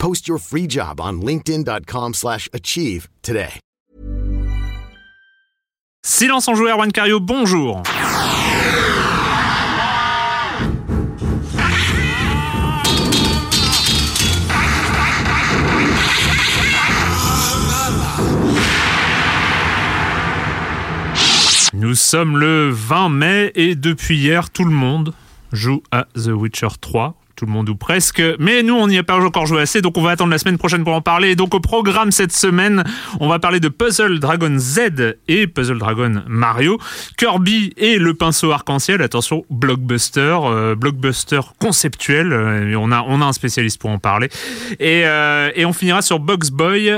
Post your free job on linkedin.com/achieve slash achieve today. Silence en joueur, Juan Cario, bonjour. Nous sommes le 20 mai et depuis hier, tout le monde joue à The Witcher 3 tout le monde ou presque. Mais nous, on n'y a pas encore joué assez, donc on va attendre la semaine prochaine pour en parler. Et donc au programme cette semaine, on va parler de Puzzle Dragon Z et Puzzle Dragon Mario, Kirby et le pinceau arc-en-ciel. Attention, blockbuster, euh, blockbuster conceptuel. Euh, on a on a un spécialiste pour en parler. Et, euh, et on finira sur Box Boy,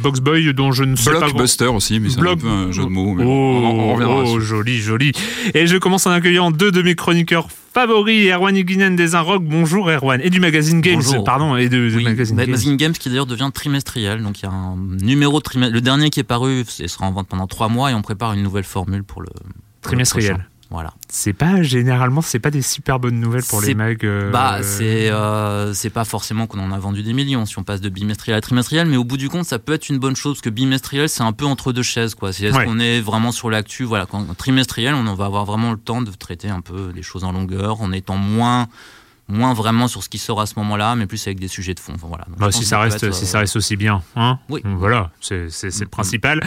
Box Boy dont je ne sais pas. grand- Blockbuster aussi, mais c'est Block- un peu un jeu de mots. mais Oh, on, en- on reviendra oh, joli, joli. Et je commence en accueillant deux de mes chroniqueurs favoris, Erwan Higuinen des Inrocks. Bonjour Erwan. Et du magazine Games, Bonjour. pardon, et de, Oui, magazine Games. Magazine Games qui d'ailleurs devient trimestriel. Donc il y a un numéro trimestriel. Le dernier qui est paru, il sera en vente pendant trois mois et on prépare une nouvelle formule pour le pour Trimestriel. Voilà. C'est pas, généralement, c'est pas des super bonnes nouvelles pour les mags. euh, Bah, c'est euh, c'est pas forcément qu'on en a vendu des millions si on passe de bimestriel à trimestriel, mais au bout du compte, ça peut être une bonne chose parce que bimestriel, c'est un peu entre deux chaises, quoi. C'est est-ce Ouais. qu'on est vraiment sur l'actu, voilà. Quand trimestriel, on va avoir vraiment le temps de traiter un peu des choses en longueur, en étant moins moins vraiment sur ce qui sort à ce moment-là, mais plus avec des sujets de fond. Enfin, voilà. Donc, Bah, si ça reste, être, si euh, ça reste aussi bien, hein. Oui. Voilà, c'est le principal.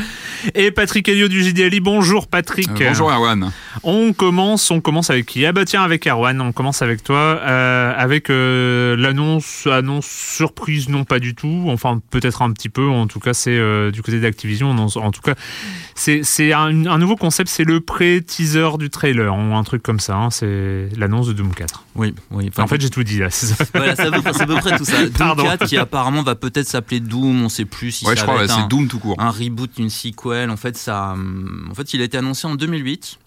Et Patrick Elliot du JDLI. Bonjour Patrick. Euh, bonjour Erwan. On commence, on commence avec qui? Ah bah tiens, avec Erwan, on commence avec toi, euh, avec euh, l'annonce, annonce surprise, non pas du tout, enfin peut-être un petit peu, en tout cas c'est euh, du côté d'Activision, en, en tout cas c'est c'est un, un nouveau concept, c'est le pré-teaser du trailer, ou un truc comme ça, hein, c'est l'annonce de Doom 4. Oui, oui. Enfin, en fait j'ai tout dit là. Voilà, c'est à, peu près- c'est à peu près tout ça. Doom Pardon. 4 qui apparemment va peut-être s'appeler Doom, on sait plus si Ouais, ça je va crois, c'est un, Doom tout court. un reboot, une sequel. En fait, ça, hum, en fait, il a été annoncé en 2008.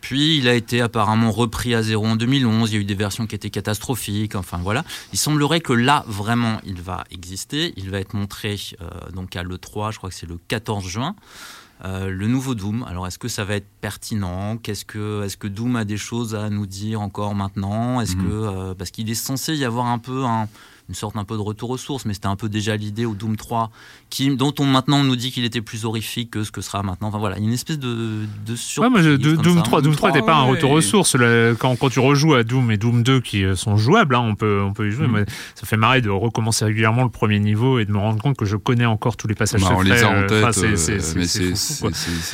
Puis il a été apparemment repris à zéro en 2011. Il y a eu des versions qui étaient catastrophiques. Enfin voilà. Il semblerait que là vraiment il va exister. Il va être montré euh, donc à l'E3, je crois que c'est le 14 juin. Euh, le nouveau Doom. Alors est-ce que ça va être pertinent? Qu'est-ce que est-ce que Doom a des choses à nous dire encore maintenant? Est-ce Mhm. que euh, parce qu'il est censé y avoir un peu un- une sorte un peu de retour aux sources, mais c'était un peu déjà l'idée au Doom 3, qui, dont on maintenant on nous dit qu'il était plus horrifique que ce que sera maintenant. Enfin voilà, il y a une espèce de, de Ouais, surprise. moi, je- de- comme Doom ça. 3, Doom 3 n'était pas un ouais. retour aux sources. quand, quand tu rejoues à Doom et Doom 2 qui euh, sont jouables, hein, on, peut, on peut y jouer. Mm. Moi, ça fait marrer de recommencer régulièrement le premier niveau et de me rendre compte que je connais encore tous les passages Bah, on secrets. les a en tête, enfin, c'est- mais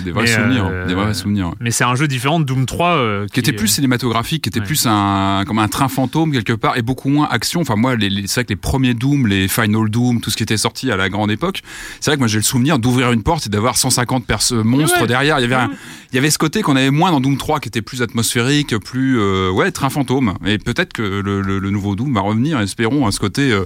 des vrais Mais, souvenirs. euh, Des vrais souvenirs. Mais c'est un jeu différent de Doom 3. euh, Qui était plus cinématographique, qui était Ouais. plus un comme un train fantôme quelque part et beaucoup moins action. Enfin moi, les, les- les premiers Doom, les Final Doom, tout ce qui était sorti à la grande époque, c'est vrai que moi j'ai le souvenir d'ouvrir une porte et d'avoir 150 perce- monstres Ouais. derrière. Il y avait un- il y avait ce côté qu'on avait moins dans Doom 3 qui était plus atmosphérique, plus euh, ouais train fantôme. Et peut-être que le, le- le nouveau Doom va revenir. Espérons à ce côté. euh,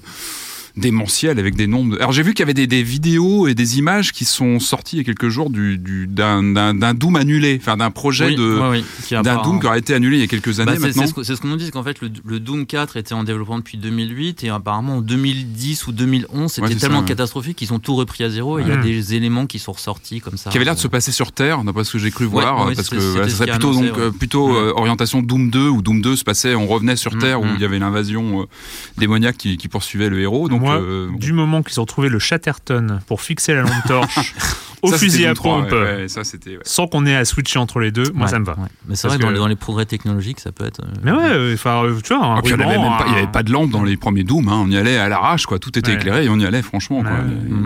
démentiel avec des nombres. De... Alors j'ai vu qu'il y avait des, des, vidéos et des images qui sont sorties il y a quelques jours du, du d'un Doom annulé, enfin d'un projet de d'un Doom qui aurait été annulé il y a quelques années bah, maintenant. C'est ce qu'on nous dit, qu'en fait le, le, Doom 4 était en développement depuis 2008 et apparemment en 2010 ou 2011 c'était tellement catastrophique qu'ils ont tout repris à zéro et il y a des éléments qui sont ressortis comme ça. Qui avait l'air de se passer sur Terre, d'après ce que j'ai cru voir, parce que ça serait plutôt donc euh, plutôt euh, orientation Doom 2 où Doom 2 se passait, on revenait sur mm, Terre où mm. il y avait l'invasion euh, démoniaque qui, qui, poursuivait le héros. Donc du moment qu'ils ont trouvé le Chatterton pour fixer la lampe torche au fusil à pompe, sans qu'on ait à switcher entre les deux, moi ça me va. Mais c'est vrai, que... dans, les progrès technologiques, ça peut être. Mais ouais, enfin, tu vois, ah, il n'y avait, pas de lampe dans les premiers Doom, hein. on y allait à l'arrache, quoi. Tout était éclairé et on y allait, franchement, quoi,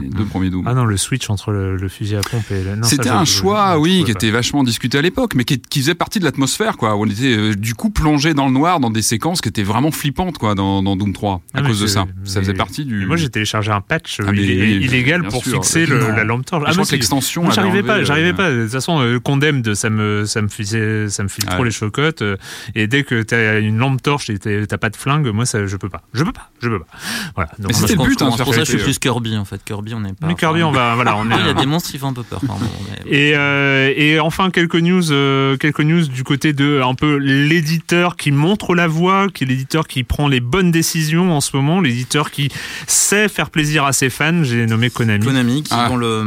les deux premiers Doom. Ah non, le switch entre le, fusil à pompe et. C'était un choix, oui, qui était vachement discuté à l'époque, mais qui, faisait partie de l'atmosphère, quoi. On était euh, du coup plongé dans le noir dans des séquences qui étaient vraiment flippantes, quoi, dans, Doom 3, à ah, cause de ça. Ça faisait partie du. Moi, j'ai téléchargé un patch ah, illégal pour fixer la lampe torche. Que. J'arrivais pas, j'arrivais pas. De toute façon, Condemned, ça me, ça me faisait, ça me file trop les chocottes. Euh, et dès que t'as une lampe torche et t'as pas de flingue, moi, ça, je peux pas. Je peux pas. Je peux pas. Voilà. Mais c'était le but, hein, pour ça, je suis plus Kirby, en fait. Kirby, on n'est pas. Mais Kirby, on va, voilà, on est. Il y a des monstres qui font un peu peur. Et, euh, et enfin, quelques news, euh, quelques news du côté de un peu l'éditeur qui montre la voie, qui est l'éditeur qui prend les bonnes décisions en ce moment, l'éditeur qui sait faire plaisir à ses fans. J'ai nommé Konami. Konami, qui, ah. le,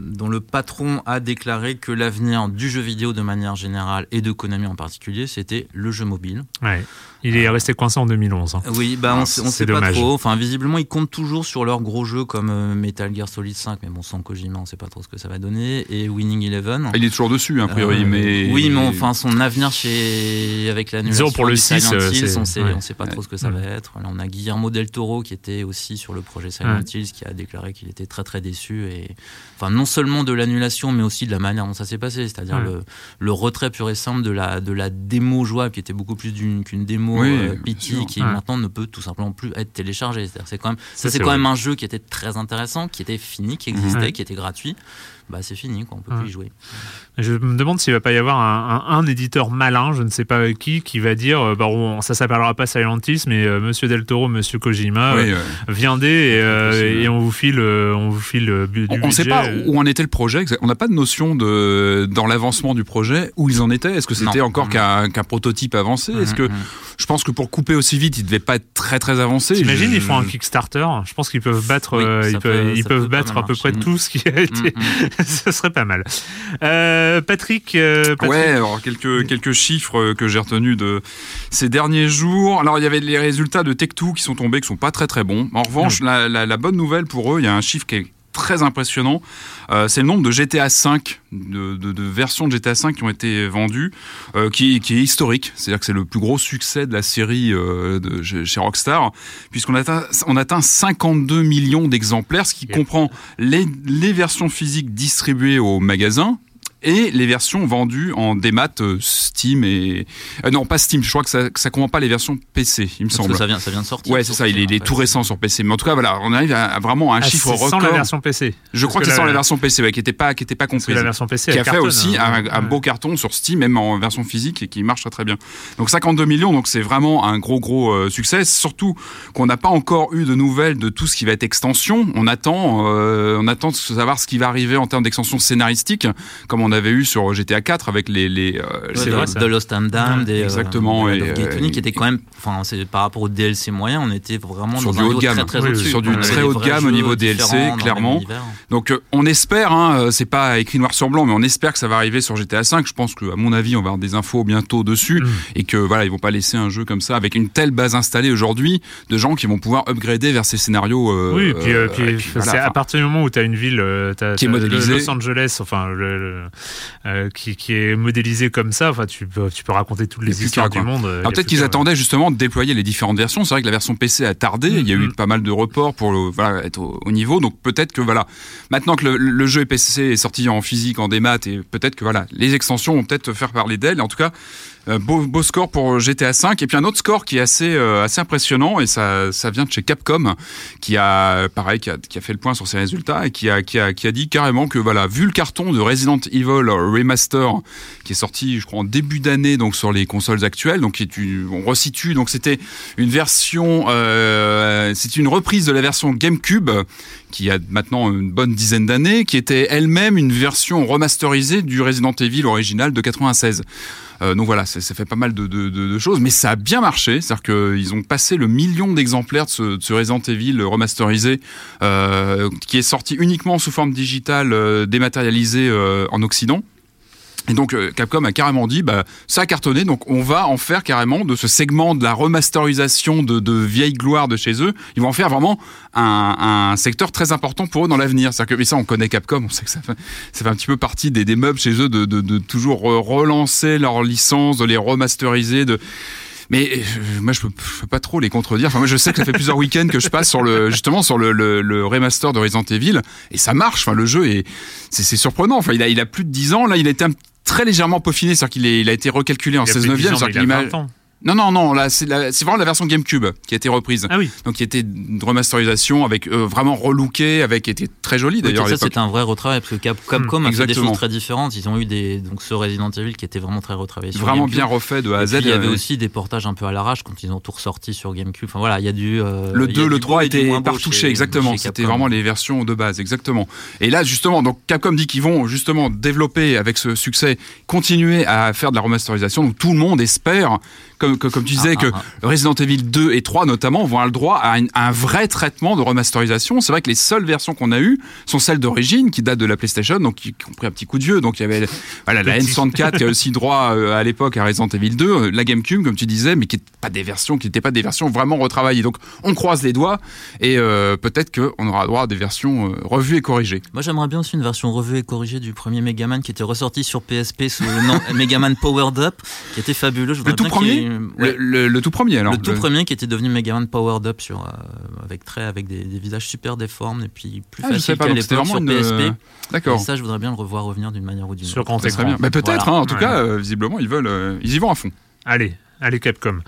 dont le patron a déclaré que l'avenir du jeu vidéo de manière générale et de Konami en particulier, c'était le jeu mobile. Ouais. Il est resté coincé en 2011. Hein. Oui, bah on, ah, ne sait pas trop. Enfin, visiblement, ils comptent toujours sur leurs gros jeux comme euh, Metal Gear Solid 5, mais bon, sans Kojima, on sait pas trop ce que ça va donner, et Winning Eleven. Ah, il est toujours dessus, a priori, euh, mais. Oui, mais enfin, son avenir chez avec l'annulation pour le 6, euh, Hills, on sait, on sait pas trop ce que ça va être. Là, on a Guillermo del Toro qui était aussi sur le projet Silent Hills, qui a déclaré qu'il était très très déçu et, enfin, non seulement de l'annulation, mais aussi de la manière dont ça s'est passé, c'est-à-dire le, le, retrait pur et simple de la de la démo jouable, qui était beaucoup plus qu'une démo qui maintenant ne peut tout simplement plus être téléchargé. C'est quand même, ça, c'est quand même un jeu qui était très intéressant, qui était fini, qui existait, qui était gratuit. Bah c'est fini, quoi, on peut plus y jouer. Je me demande s'il va pas y avoir un, éditeur malin, je ne sais pas qui, qui va dire, euh, bah, on, ça s'appellera pas Silent Hills, mais euh, Monsieur Del Toro, Monsieur Kojima, euh, viendez et, on vous file, on vous file du On ne sait pas où en était le projet, on n'a pas de notion de dans l'avancement du projet où ils en étaient. Est-ce que c'était encore qu'un prototype avancé? Est-ce que je pense que pour couper aussi vite, il devait pas être très très avancé. J'imagine ils font un Kickstarter. Je pense qu'ils peuvent battre, ils, peuvent, ils peuvent battre à peu près tout ce qui a été. ce serait pas mal. Euh, Patrick, euh, Ouais, alors quelques, quelques chiffres que j'ai retenus de ces derniers jours. Alors il y avait les résultats de Tech2 qui sont tombés, qui sont pas très très bons. En revanche, la, la bonne nouvelle pour eux, il y a un chiffre qui est très impressionnant. Euh, c'est le nombre de GTA 5, de, de, de, versions de GTA 5 qui ont été vendues, euh, qui, qui, est historique. C'est-à-dire que c'est le plus gros succès de la série euh, de, chez Rockstar, puisqu'on atteint, on atteint 52 millions d'exemplaires, ce qui comprend les, les versions physiques distribuées aux magasins, et les versions vendues en démat euh, Steam et euh, non pas Steam je crois que ça ça comprend pas les versions PC il me semble. ça vient ça vient de sortir ouais c'est ça il est, tout récent sur PC mais en tout cas voilà on arrive à, vraiment à un ah, chiffre record sans la version PC je crois que, c'est sans la version PC ouais, qui était pas qui était pas comprise la version PC qui a fait aussi hein. un, beau carton sur Steam même en version physique et qui marche très très bien. Donc 52 millions donc c'est vraiment un gros gros euh, succès surtout qu'on n'a pas encore eu de nouvelles de tout ce qui va être extension. On attend on attend de savoir ce qui va arriver en termes d'extension scénaristique. Comme on avait eu sur GT GTA 4 avec les, les euh, de, Lost and Damned et exactement euh, et, qui était quand même enfin c'est par rapport au DLC moyen on était vraiment sur dans du haut de gamme. très, très sur du très haut de gamme au niveau DLC clairement. donc euh, on espère hein, c'est pas écrit noir sur blanc mais on espère que ça va arriver sur GTA 5 je pense que à mon avis on va avoir des infos bientôt dessus mm. et que voilà ils vont pas laisser un jeu comme ça avec une telle base installée aujourd'hui de gens qui vont pouvoir upgrader vers ces scénarios oui et puis, puis c'est à partir du moment où tu as une ville as, qui est modélisée. Los Angeles enfin le, qui, qui, est modélisé comme ça, enfin, tu peux, tu peux raconter toutes les histoires du monde. Euh, peut-être qu'ils attendaient justement de déployer les différentes versions. C'est vrai que la version PC a tardé. Il y a eu mm-hmm. pas mal de reports pour voilà, être au, niveau. Donc peut-être que voilà, maintenant que le, jeu PC est sorti en physique, en démat, et peut-être que voilà, les extensions vont peut-être faire parler d'elle. En tout cas, Euh, beau, beau score pour GTA V et puis un autre score qui est assez euh, assez impressionnant et ça ça vient de chez Capcom qui a pareil qui a, qui a fait le point sur ses résultats et qui a, qui a qui a dit carrément que voilà vu le carton de Resident Evil Remaster qui est sorti je crois en début d'année donc sur les consoles actuelles donc on resitue donc c'était une version euh, c'est une reprise de la version GameCube qui a maintenant une bonne dizaine d'années qui était elle-même une version remasterisée du Resident Evil original de 96 euh, donc voilà, ça, ça, fait pas mal de, de, de, choses, mais ça a bien marché. C'est-à-dire qu'ils ont passé le million d'exemplaires de ce, de ce Resident Evil remasterisé, euh, qui est sorti uniquement sous forme digitale, euh, dématérialisée euh, en Occident. Et donc euh, Capcom a carrément dit, bah, ça a cartonné, donc on va en faire carrément de ce segment de la remasterisation de, de vieilles gloires de chez eux, ils vont en faire vraiment un, un secteur très important pour eux dans l'avenir. C'est-à-dire que, mais ça on connaît Capcom, on sait que ça fait, ça fait un petit peu partie des, des meubles chez eux de, de, de toujours relancer leurs licences, de les remasteriser, de mais euh, moi je peux, je peux pas trop les contredire. Enfin moi je sais que ça fait plusieurs week-ends que je passe sur le justement sur le, le, le, remaster de Resident Evil et ça marche. Enfin le jeu est c'est surprenant. Enfin il a il a plus de 10 ans là, il été un, très légèrement peaufiné, c'est-à-dire qu'il il a été recalculé en 16 neuvième, c'est-à-dire l'image non, non, non, là, c'est vraiment la version GameCube qui a été reprise. Ah oui. Donc, qui était une remasterisation avec euh, vraiment relooké, avec qui était très joli d'ailleurs. Oui, ça, c'était un vrai retravail parce que Cap Capcom mmh, a fait des choses très différentes. Ils ont eu des, donc ce Resident Evil qui était vraiment très retravaillé. Sur vraiment GameCube. bien refait de A à Z. il y avait aussi des portages un peu à l'arrache quand ils ont tout ressorti sur GameCube. Enfin voilà, il y a du. Euh, le 2, le 3 étaient partouchés, exactement. C'était vraiment les versions de base, exactement. Et là, justement, donc Capcom dit qu'ils vont justement développer avec ce succès, continuer à faire de la remasterisation. Donc tout le monde espère comme, comme, comme tu disais, ah, que ah, ah. Resident Evil 2 et 3 notamment vont avoir le droit à, une, à un vrai traitement de remasterisation. C'est vrai que les seules versions qu'on a eues sont celles d'origine qui datent de la PlayStation, donc qui, qui, ont pris un petit coup de vieux. Donc il y avait voilà, la N64 qui a aussi droit euh, à l'époque à Resident Evil 2, euh, la GameCube comme tu disais, mais qui n'étaient pas des versions, qui n'étaient pas des versions vraiment retravaillées. Donc on croise les doigts et euh, peut-être qu'on aura droit à des versions euh, revues et corrigées. Moi j'aimerais bien aussi une version revue et corrigée du premier Megaman qui était ressorti sur PSP sous le nom Megaman Powered Up, qui était fabuleux. Je le tout premier Ouais. Le, le, le, tout premier alors Le tout premier qui était devenu Megaman Powered Up sur, euh, avec, très, avec des, des, visages super déformes et puis plus ah, facile qu'à l'époque sur une... PSP. D'accord. Et ça, je voudrais bien le revoir revenir d'une manière ou d'une autre. Sur grand écran. Mais peut-être, voilà. hein, en tout ouais. cas, euh, visiblement, ils veulent, euh, ils y vont à fond. Allez, Allez Capcom.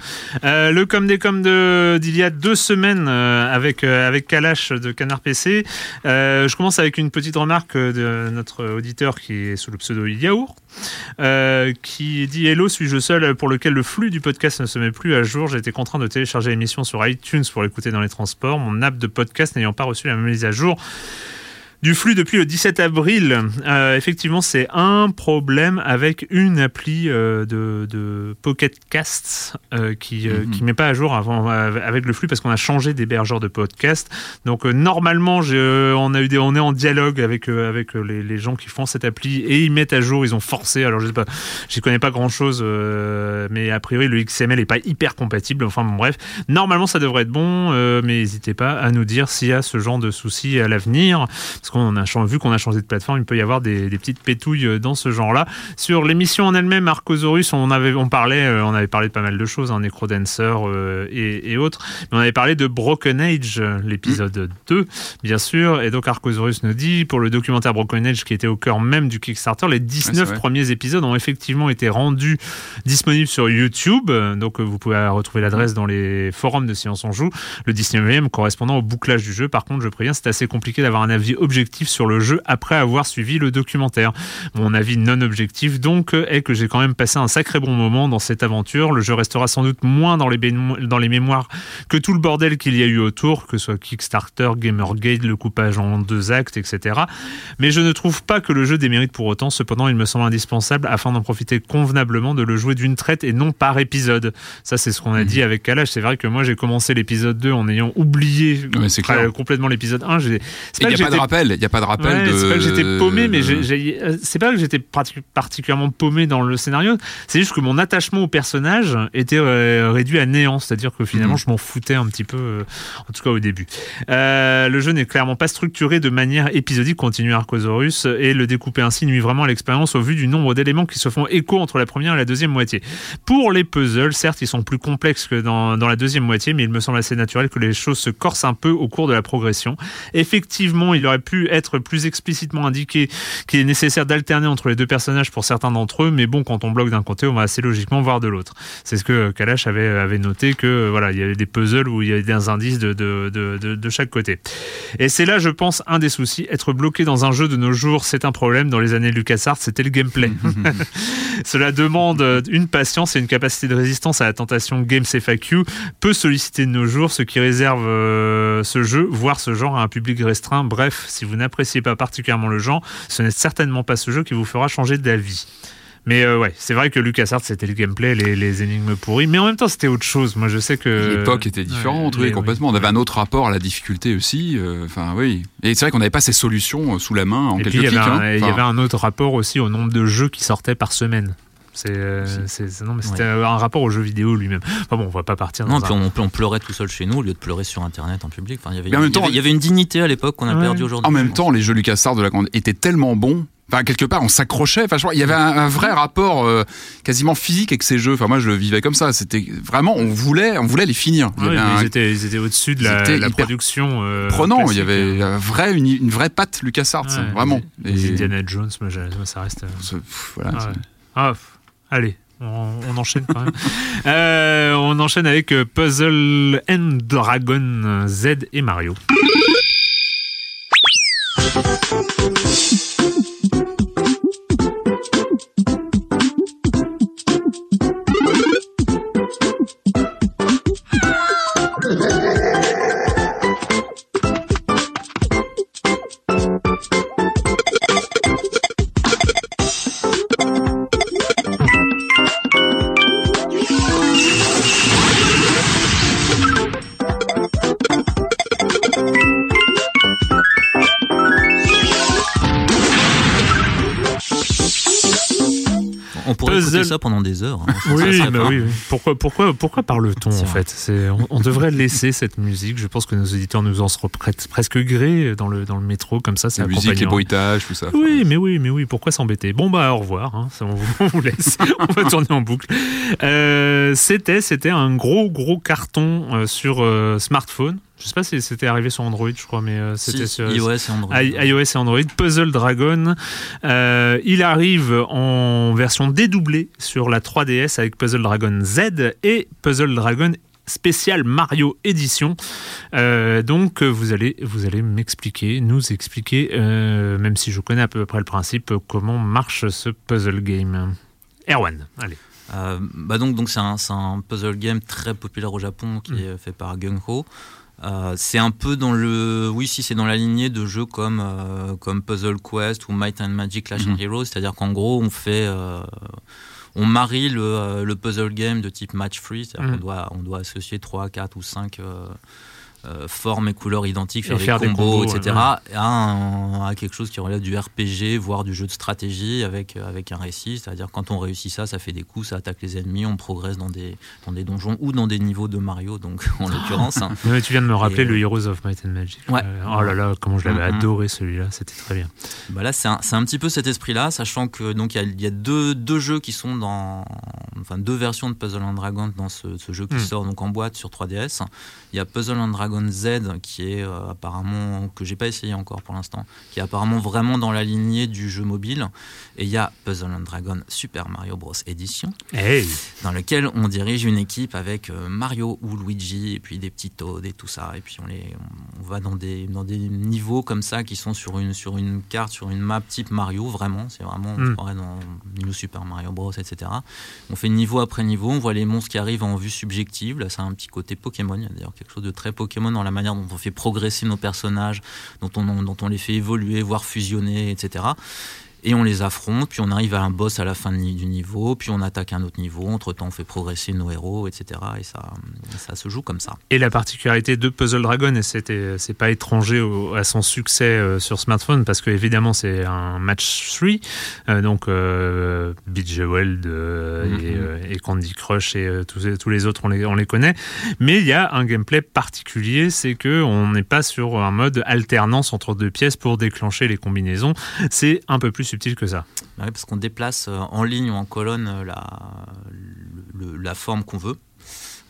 Euh, le com des com de d'il y a deux semaines euh, avec euh, avec Kalash de Canard PC. Je commence avec une petite remarque de notre auditeur qui est sous le pseudo Yaourt, qui dit Hello, suis-je seul pour lequel le flux du podcast ne se met plus à jour? J'ai été contraint de télécharger l'émission sur iTunes pour l'écouter dans les transports. Mon app de podcast n'ayant pas reçu la même mise à jour du flux depuis le 17 avril. Euh, effectivement, c'est un problème avec une appli euh, de, de, Pocket Cast euh, qui euh, mm -hmm. qui met pas à jour avant avec le flux parce qu'on a changé d'hébergeur de podcast. Donc euh, normalement, on a eu des, on est en dialogue avec euh, avec les, les, gens qui font cette appli et ils mettent à jour. Ils ont forcé. Alors je sais pas, j'y connais pas grand chose, mais a priori le XML est pas hyper compatible. Enfin bon, bref, normalement ça devrait être bon, mais n'hésitez pas à nous dire s'il y a ce genre de soucis à l'avenir qu'on a vu qu'on a changé de plateforme, il peut y avoir des, des petites pétouilles dans ce genre-là. Sur l'émission en elle-même, Arcosaurus, on avait on parlait, euh, on avait parlé de pas mal de choses, hein, Necrodancer euh, et, et, autres, mais on avait parlé de Broken Age, l'épisode mmh. 2, bien sûr. Et donc Arcosaurus nous dit pour le documentaire Broken Age qui était au cœur même du Kickstarter, les 19 ouais, premiers épisodes ont effectivement été rendus disponibles sur YouTube. Donc vous pouvez retrouver l'adresse dans les forums de Science on joue. Le 19e correspondant au bouclage du jeu. Par contre, je préviens, c'est assez compliqué d'avoir un avis objectif sur le jeu après avoir suivi le documentaire. Mon avis non objectif donc est que j'ai quand même passé un sacré bon moment dans cette aventure. Le jeu restera sans doute moins dans les, dans les mémoires que tout le bordel qu'il y a eu autour, que ce soit Kickstarter, Gamergate, le coupage en deux actes, etc. Mais je ne trouve pas que le jeu démérite pour autant. Cependant, il me semble indispensable afin d'en profiter convenablement de le jouer d'une traite et non par épisode. Ça, c'est ce qu'on a mmh. dit avec Kalash. C'est vrai que moi, j'ai commencé l'épisode 2 en ayant oublié ouais, complètement l'épisode 1. Il n'y a pas de rappel. Il n'y a pas de rappel ouais, de. C'est pas que j'étais paumé, mais euh, c'est pas que j'étais particulièrement paumé dans le scénario. C'est juste que mon attachement au personnage était euh, réduit à néant, c'est-à-dire que finalement, mmh. je m'en foutais un petit peu, euh, en tout cas au début. Euh, le jeu n'est clairement pas structuré de manière épisodique, continue Arcosaurus, et le découper ainsi nuit vraiment à l'expérience au vu du nombre d'éléments qui se font écho entre la première et la deuxième moitié. Pour les puzzles, certes, ils sont plus complexes que dans, dans la deuxième moitié, mais il me semble assez naturel que les choses se corsent un peu au cours de la progression. Effectivement, il aurait pu pu être plus explicitement indiqué qu'il est nécessaire d'alterner entre les deux personnages pour certains d'entre eux, mais bon, quand on bloque d'un côté, on va assez logiquement voir de l'autre. C'est ce que Kalash avait, avait noté que voilà, il y avait des puzzles où il y avait des indices de, de, de, de chaque côté. Et c'est là, je pense, un des soucis. Être bloqué dans un jeu de nos jours, c'est un problème. Dans les années LucasArts, c'était le gameplay. Cela demande une patience et une capacité de résistance à la tentation Games FAQ, peu sollicité de nos jours, ce qui réserve euh, ce jeu, voire ce genre, à un public restreint. Bref, si vous n'appréciez pas particulièrement le genre, ce n'est certainement pas ce jeu qui vous fera changer d'avis. Mais euh, ouais, c'est vrai que LucasArts c'était le gameplay, les, les, énigmes pourries, mais en même temps c'était autre chose. Moi je sais que l'époque était différente, oui, complètement. On avait un autre rapport à la difficulté aussi. Euh, enfin oui, et c'est vrai qu'on n'avait pas ces solutions sous la main en quelques clics. Il y, avait un, hein. il y avait un autre rapport aussi au nombre de jeux qui sortaient par semaine. C'est, non, mais c'était un rapport au jeu vidéo lui-même. Enfin bon, on va pas partir. Non, puis on, on, pleurait tout seul chez nous au lieu de pleurer sur Internet en public. Enfin, il y avait, il, y avait, une dignité à l'époque qu'on a perdu aujourd'hui. En même temps, les jeux LucasArts de la étaient tellement bons Enfin, quelque part, on s'accrochait. Enfin, il y avait un, vrai rapport euh, quasiment physique avec ces jeux. Enfin, moi, je le vivais comme ça. C'était vraiment, on voulait, on voulait les finir. ils, étaient, ils, étaient, au-dessus de la, la production. Euh, prenant. Il y avait un vrai, une, vraie patte LucasArts, vraiment. Les, Indiana Jones, moi, ça reste. Euh, voilà, ah, allez, on, enchaîne quand même. euh, on enchaîne avec Puzzle and Dragon Z et Mario. Ça pendant des heures. Hein. Oui, bah oui, Pourquoi, pourquoi, pourquoi parle-t-on en fait? On, on, devrait laisser cette musique. Je pense que nos auditeurs nous en seront presque grés dans le, dans le métro, comme ça, c'est La musique, les bruitages, tout ça. Oui, mais oui, mais oui. Pourquoi s'embêter? Bon, bah, au revoir. Hein, on, vous, laisse. on va tourner en boucle. Euh, c'était, c'était un gros, gros carton euh, sur euh, smartphone. Je sais pas si c'était arrivé sur Android, je crois, mais euh, c'était sur iOS et Android. iOS et Android. Puzzle Dragon. Euh, il arrive en version dédoublée sur la 3DS avec Puzzle Dragon Z et Puzzle Dragon spécial Mario édition. Euh, donc vous allez vous allez m'expliquer, nous expliquer, même si je connais à peu près le principe, comment marche ce puzzle game. Erwan, allez. bah donc donc c'est un, un, puzzle game très populaire au Japon qui mm. est fait par Gung-Ho. Euh, c'est un peu dans le, oui, si c'est dans la lignée de jeux comme euh, comme Puzzle Quest ou Might and Magic Clash mm Heroes, c'est-à-dire qu'en gros on fait, euh, on marie le, le, puzzle game de type match free, c'est-à-dire mhm. qu'on doit on doit associer 3, 4 ou 5 euh, formes et couleurs identiques, faire, des, combos, etc., à, quelque chose qui relève du RPG, voire du jeu de stratégie avec, euh, avec un récit. C'est-à-dire quand on réussit ça, ça fait des coups, ça attaque les ennemis, on progresse dans des, dans des donjons ou dans des niveaux de Mario, donc en l'occurrence. Hein. tu viens de me rappeler le Heroes of Might and Magic. Euh, oh là là, comment je l'avais mm-hmm. adoré celui-là, c'était très bien. Bah là, c'est un, un, petit peu cet esprit-là, sachant que donc il y a, y a deux, deux, jeux qui sont dans, enfin deux versions de Puzzle and Dragon dans ce, ce jeu qui mm. sort donc en boîte sur 3DS. Il y a Puzzle and Dragon Z qui est euh, apparemment, que j'ai pas essayé encore pour l'instant, qui est apparemment vraiment dans la lignée du jeu mobile. Et il y a Puzzle and Dragon Super Mario Bros. Edition, dans lequel on dirige une équipe avec euh, Mario ou Luigi et puis des petits Toads et tout ça. Et puis on, les, on va dans des, dans des niveaux comme ça qui sont sur une, sur une carte, sur une map type Mario, vraiment. C'est vraiment, on mm. dans New Super Mario Bros. etc. On fait niveau après niveau, on voit les monstres qui arrivent en vue subjective. Là, ça a un petit côté Pokémon. Il y a d'ailleurs quelque chose de très Pokémon dans la manière dont on fait progresser nos personnages, dont on, dont on les fait évoluer, voire fusionner, etc et on les affronte, puis on arrive à un boss à la fin du niveau, puis on attaque un autre niveau, entre-temps on fait progresser nos héros, etc. Et ça, ça se joue comme ça. Et la particularité de Puzzle Dragon, et c'est pas étranger à son succès euh, sur smartphone, parce que évidemment c'est un match 3, euh, donc euh, Beat mm-hmm. et, Candy Crush et tous, tous les autres on les, on les connaît, mais il y a un gameplay particulier, c'est que on n'est pas sur un mode alternance entre deux pièces pour déclencher les combinaisons, c'est un peu plus subtil que ça. Bah parce qu'on déplace euh, en ligne ou en colonne euh, la, la forme qu'on veut.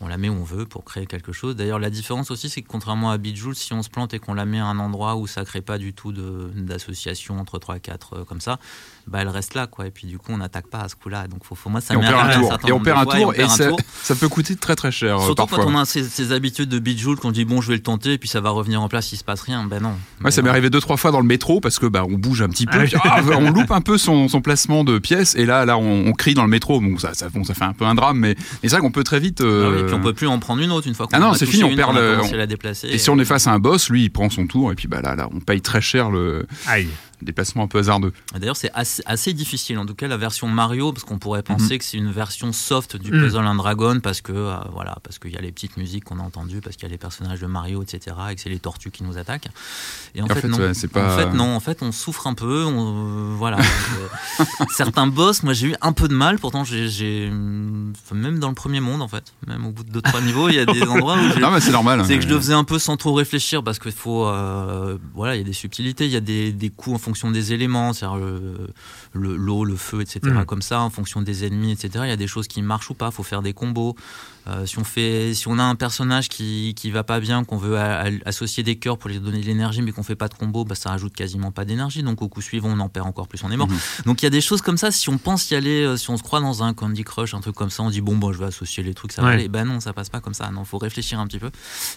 On la met où on veut pour créer quelque chose. D'ailleurs, la différence aussi, c'est que contrairement à Bijou, si on se plante et qu'on la met à un endroit où ça crée pas du tout d'association entre 3 et 4 comme ça, bah, elle reste là, quoi. Et puis du coup, on n'attaque pas à ce coup-là. Donc, faut, faut moi, ça et on perd un tour. Et on perd un tour, et, ça, ça, peut coûter très très cher. Surtout parfois. quand on a ces, habitudes de Bijou, qu'on dit bon, je vais le tenter, et puis ça va revenir en place, il se passe rien. Ben non. Ouais, ça m'est arrivé deux trois fois dans le métro parce que bah on bouge un petit peu, ah, on loupe un peu son, son, placement de pièces, et là là on, crie dans le métro. Bon, ça, ça, bon, ça fait un peu un drame, mais, c'est vrai qu'on peut très vite. Euh... Ah oui, puis on peut plus en prendre une autre une fois qu'on ah non, c'est fini, on perd le. la déplacer, et, si on est face à un boss, lui, il prend son tour, et puis bah là là, on paye très cher le. Aïe déplacement un peu hasardeux. D'ailleurs, c'est assez, difficile. En tout cas, la version Mario, parce qu'on pourrait penser mhm. que c'est une version soft du mhm. Puzzle and Dragon, parce que euh, voilà, parce qu'il y a les petites musiques qu'on a entendues, parce qu'il y a les personnages de Mario, etc., et que c'est les tortues qui nous attaquent. Et en, fait, non. En fait, non. En fait, on souffre un peu. On, voilà. Euh, certains boss, moi, j'ai eu un peu de mal. Pourtant, j'ai même dans le premier monde, en fait, même au bout de deux trois niveaux, il y a des endroits où ah, c'est normal. C'est que je le faisais un peu sans trop réfléchir, parce qu'il faut, euh, voilà, il y a des subtilités, il y a des, des coups en fonction fonction des éléments, c'est-à-dire l'eau, le, feu, etc. Mm. Comme ça, en fonction des ennemis, etc. Il y a des choses qui marchent ou pas. Il faut faire des combos. Euh, si on fait, si on a un personnage qui qui va pas bien, qu'on veut associer des cœurs pour lui donner de l'énergie, mais qu'on fait pas de combo, bah, ça rajoute quasiment pas d'énergie. Donc au coup suivant, on en perd encore plus, on est mort. Mm-hmm. Donc il y a des choses comme ça. Si on pense y aller, euh, si on se croit dans un Candy Crush, un truc comme ça, on dit bon, bon, je vais associer les trucs, ça va aller. Ben non, ça passe pas comme ça. Non, faut réfléchir un petit peu.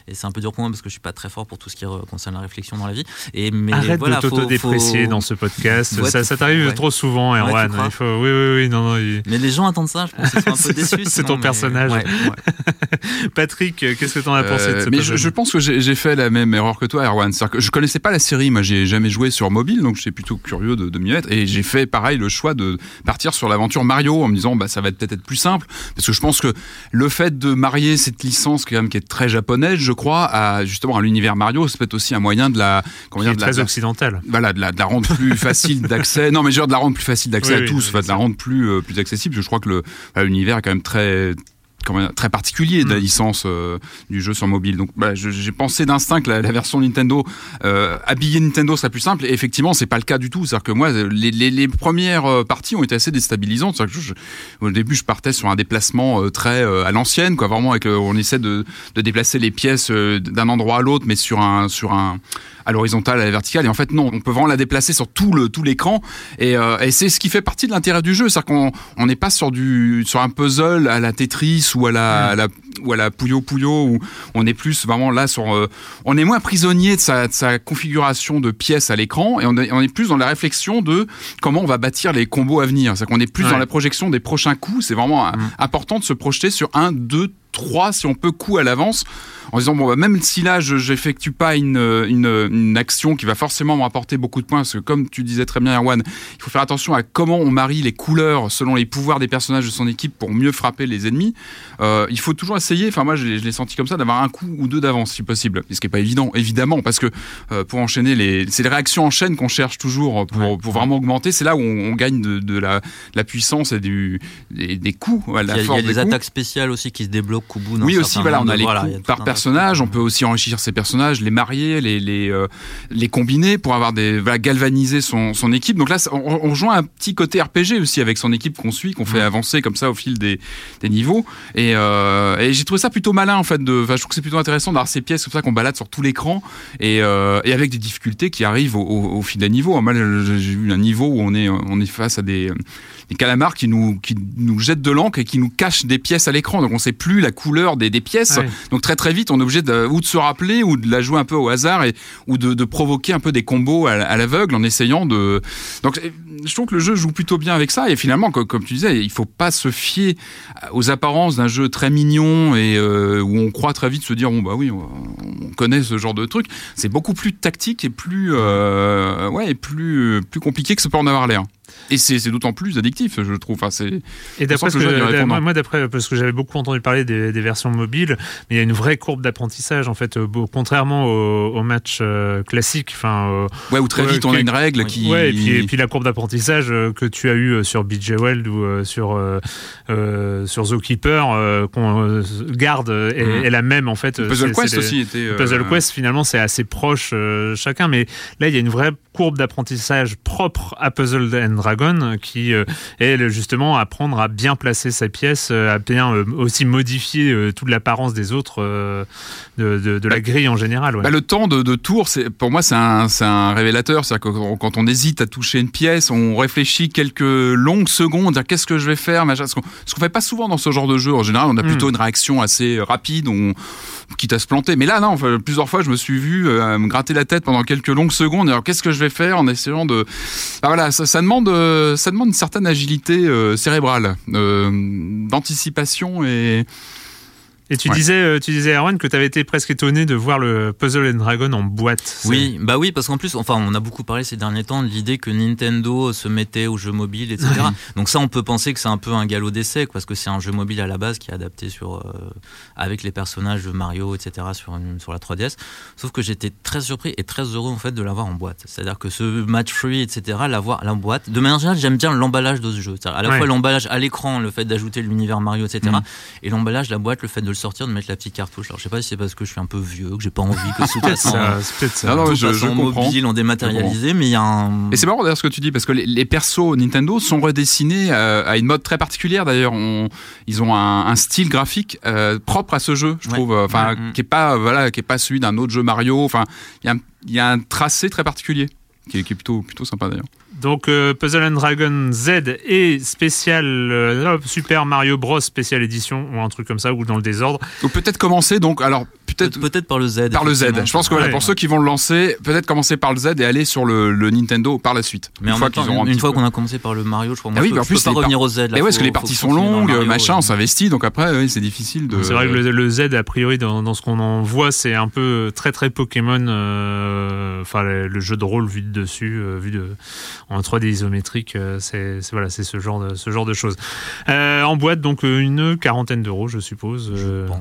Et c'est un peu dur pour moi parce que je suis pas très fort pour tout ce qui concerne la réflexion dans la vie. Et mais Arrête voilà, de t'autodéprécier dans ce podcast. ça, ça t'arrive trop souvent, Erwan. il faut... Oui, oui, oui, non, non. Mais les gens attendent ça. Je pense qu'ils sont un peu déçus. C'est ton personnage. Patrick, qu'est-ce que t'en as pensé de ce euh, Mais je, pense que j'ai fait la même erreur que toi, Erwan. Que je connaissais pas la série. Moi, j'ai jamais joué sur mobile, donc j'étais plutôt curieux de, de m'y mettre. Et j'ai fait pareil le choix de partir sur l'aventure Mario en me disant, bah, ça va peut-être être plus simple. Parce que je pense que le fait de marier cette licence, quand même, qui est très japonaise, je crois, à justement à l'univers Mario, c'est peut-être aussi un moyen de la. Comment dire, de très occidental. Voilà, de la, de la rendre plus facile d'accès. Non, mais genre de la rendre plus facile d'accès à tous, de la rendre plus, euh, plus accessible. Je crois que l'univers est quand même très très particulier de la mm. licence euh, du jeu sur mobile. Donc bah, j'ai pensé d'instinct que la, version Nintendo euh, habillée Nintendo serait plus simple. Et effectivement, c'est pas le cas du tout. C'est-à-dire que moi, les, les, les, premières euh, parties ont été assez déstabilisantes. Que je, au début, je partais sur un déplacement euh, très à l'ancienne, quoi. Vraiment, avec on essaie de, de déplacer les pièces d'un endroit à l'autre, mais sur un sur un à l'horizontale, à la verticale. Et en fait, non, on peut vraiment la déplacer sur tout le tout l'écran. Et, euh, et c'est ce qui fait partie de l'intérêt du jeu, c'est-à-dire qu'on on n'est pas sur du sur un puzzle à la Tetris ou à la, à la ou à la Puyo Puyo où on est plus vraiment là sur euh, on est moins prisonnier de sa, de sa configuration de pièces à l'écran et on est, on est plus dans la réflexion de comment on va bâtir les combos à venir. C'est-à-dire qu'on est plus dans la projection des prochains coups. C'est vraiment mm. important de se projeter sur un, deux, trois, si on peut, coups à l'avance en disant bon bah, même si là je j'effectue pas une, une, une, action qui va forcément me rapporter beaucoup de points parce que comme tu disais très bien Erwan il faut faire attention à comment on marie les couleurs selon les pouvoirs des personnages de son équipe pour mieux frapper les ennemis. Euh, il faut toujours essayer enfin moi je, l'ai senti comme ça d'avoir un coup ou deux d'avance si possible. Ce qui est pas évident évidemment parce que euh, pour enchaîner les c'est les réactions en chaîne qu'on cherche toujours pour, pour vraiment augmenter. C'est là où on, gagne de, de, la, la, puissance et du des, des coups il y a, il y a des, attaques spéciales aussi qui se débloquent bout oui aussi voilà on a les coups par personnage. On peut aussi enrichir ces personnages, les marier, les les, euh, les combiner pour avoir des voilà, galvaniser son, son équipe. Donc là, on, on rejoint un petit côté RPG aussi avec son équipe qu'on suit, qu'on fait avancer comme ça au fil des, des niveaux. Et, euh, et j'ai trouvé ça plutôt malin en fait. De, je trouve que c'est plutôt intéressant d'avoir ces pièces comme ça qu'on balade sur tout l'écran et, euh, et avec des difficultés qui arrivent au, au, au fil des niveaux. Moi, j'ai eu un niveau où on est on est face à des des calamars qui nous, qui nous jettent de l'encre et qui nous cachent des pièces à l'écran. Donc on sait plus la couleur des, des pièces. Donc très très vite, on est obligé de, ou de se rappeler ou de la jouer un peu au hasard et, ou de, de provoquer un peu des combos à, l'aveugle en essayant de. Donc je trouve que le jeu joue plutôt bien avec ça. Et finalement, comme, comme tu disais, il faut pas se fier aux apparences d'un jeu très mignon et euh, où on croit très vite se dire bon bah oui, on, connaît ce genre de truc. C'est beaucoup plus tactique et plus euh, ouais et plus plus compliqué que ce peut en avoir l'air. Et c'est d'autant plus addictif, je trouve. Enfin. Et d'après ce que, moi, d'après parce que j'avais beaucoup entendu parler des, des, versions mobiles, mais il y a une vraie courbe d'apprentissage en fait, euh, contrairement au, au match euh, classique. Enfin. Euh, ouais, où très vite on a une règle qui. Ouais, et puis, et puis la courbe d'apprentissage que tu as eu sur Bejeweled ou sur euh, sur Zookeeper qu'on garde est, mhm. la même en fait. Puzzle Quest aussi était. Puzzle Quest finalement c'est assez proche chacun, mais là il y a une vraie courbe d'apprentissage propre à Puzzle and Dragon, qui est justement apprendre à bien placer sa pièce, à bien aussi modifier toute l'apparence des autres de, de, la grille en général. Bah, le temps de, de tour, pour moi, c'est un, un, révélateur. cest que quand on hésite à toucher une pièce, on réfléchit quelques longues secondes, dire qu'est-ce que je vais faire, ce qu'on ne fait pas souvent dans ce genre de jeu. En général, on a plutôt hmm. une réaction assez rapide, on, quitte à se planter. Mais là, non, plusieurs fois, je me suis vu euh, me gratter la tête pendant quelques longues secondes. Alors, qu'est-ce que je vais faire en essayant de. Bah, voilà, ça, demande, euh, ça demande une certaine agilité euh, cérébrale, d'anticipation et et tu disais, euh, tu disais, Erwan, que tu avais été presque étonné de voir le Puzzle and Dragon en boîte. Oui, bah oui, parce qu'en plus, enfin, on a beaucoup parlé ces derniers temps de l'idée que Nintendo se mettait aux jeux mobiles, etc. Donc ça, on peut penser que c'est un peu un galop d'essai, parce que c'est un jeu mobile à la base qui est adapté sur, euh, avec les personnages de Mario, etc. sur, sur la 3DS. Sauf que j'étais très surpris et très heureux en fait de l'avoir en boîte. C'est-à-dire que ce match free, etc. L'avoir en boîte. De manière générale, j'aime bien l'emballage de ce jeu. À la fois l'emballage à l'écran, le fait d'ajouter l'univers Mario, etc. Mm. Et l'emballage, la boîte, le fait de sortir, de mettre la petite cartouche. Alors je sais pas si c'est parce que je suis un peu vieux, que j'ai pas envie que tout passe en, ça. Non, je, je mobile, en dématérialisé, mais il y a un. Et c'est marrant d'ailleurs ce que tu dis parce que les, les persos Nintendo sont redessinés euh, à une mode très particulière. D'ailleurs, ils ont un, style graphique euh, propre à ce jeu, je trouve. Enfin, mm. qui est pas voilà, qui est pas celui d'un autre jeu Mario. Enfin, il y, a, y a un tracé très particulier qui est, qui est plutôt plutôt sympa d'ailleurs. Donc euh, Puzzle and Dragon Z et spécial euh, Super Mario Bros spécial édition ou un truc comme ça ou dans le désordre. Ou peut-être commencer donc alors peut-être peut-être par le Z. Par le Z. Je pense que pour ceux qui vont le lancer, peut-être commencer par le Z et aller sur le, Nintendo par la suite. Mais une fois, une, fois qu'on a commencé par le Mario, je crois. Moi, ah oui, je, en plus, pas revenir au Z. Là, parce que les parties sont longues, machin, on s'investit, donc après c'est difficile de. C'est vrai que le, Z a priori dans, ce qu'on en voit, c'est un peu très très Pokémon. Euh, enfin le, jeu de rôle vu de dessus, vu de en 3D isométrique euh, c'est voilà, c'est ce genre de ce genre de choses. Euh, en boîte donc euh, une quarantaine d'euros, je suppose.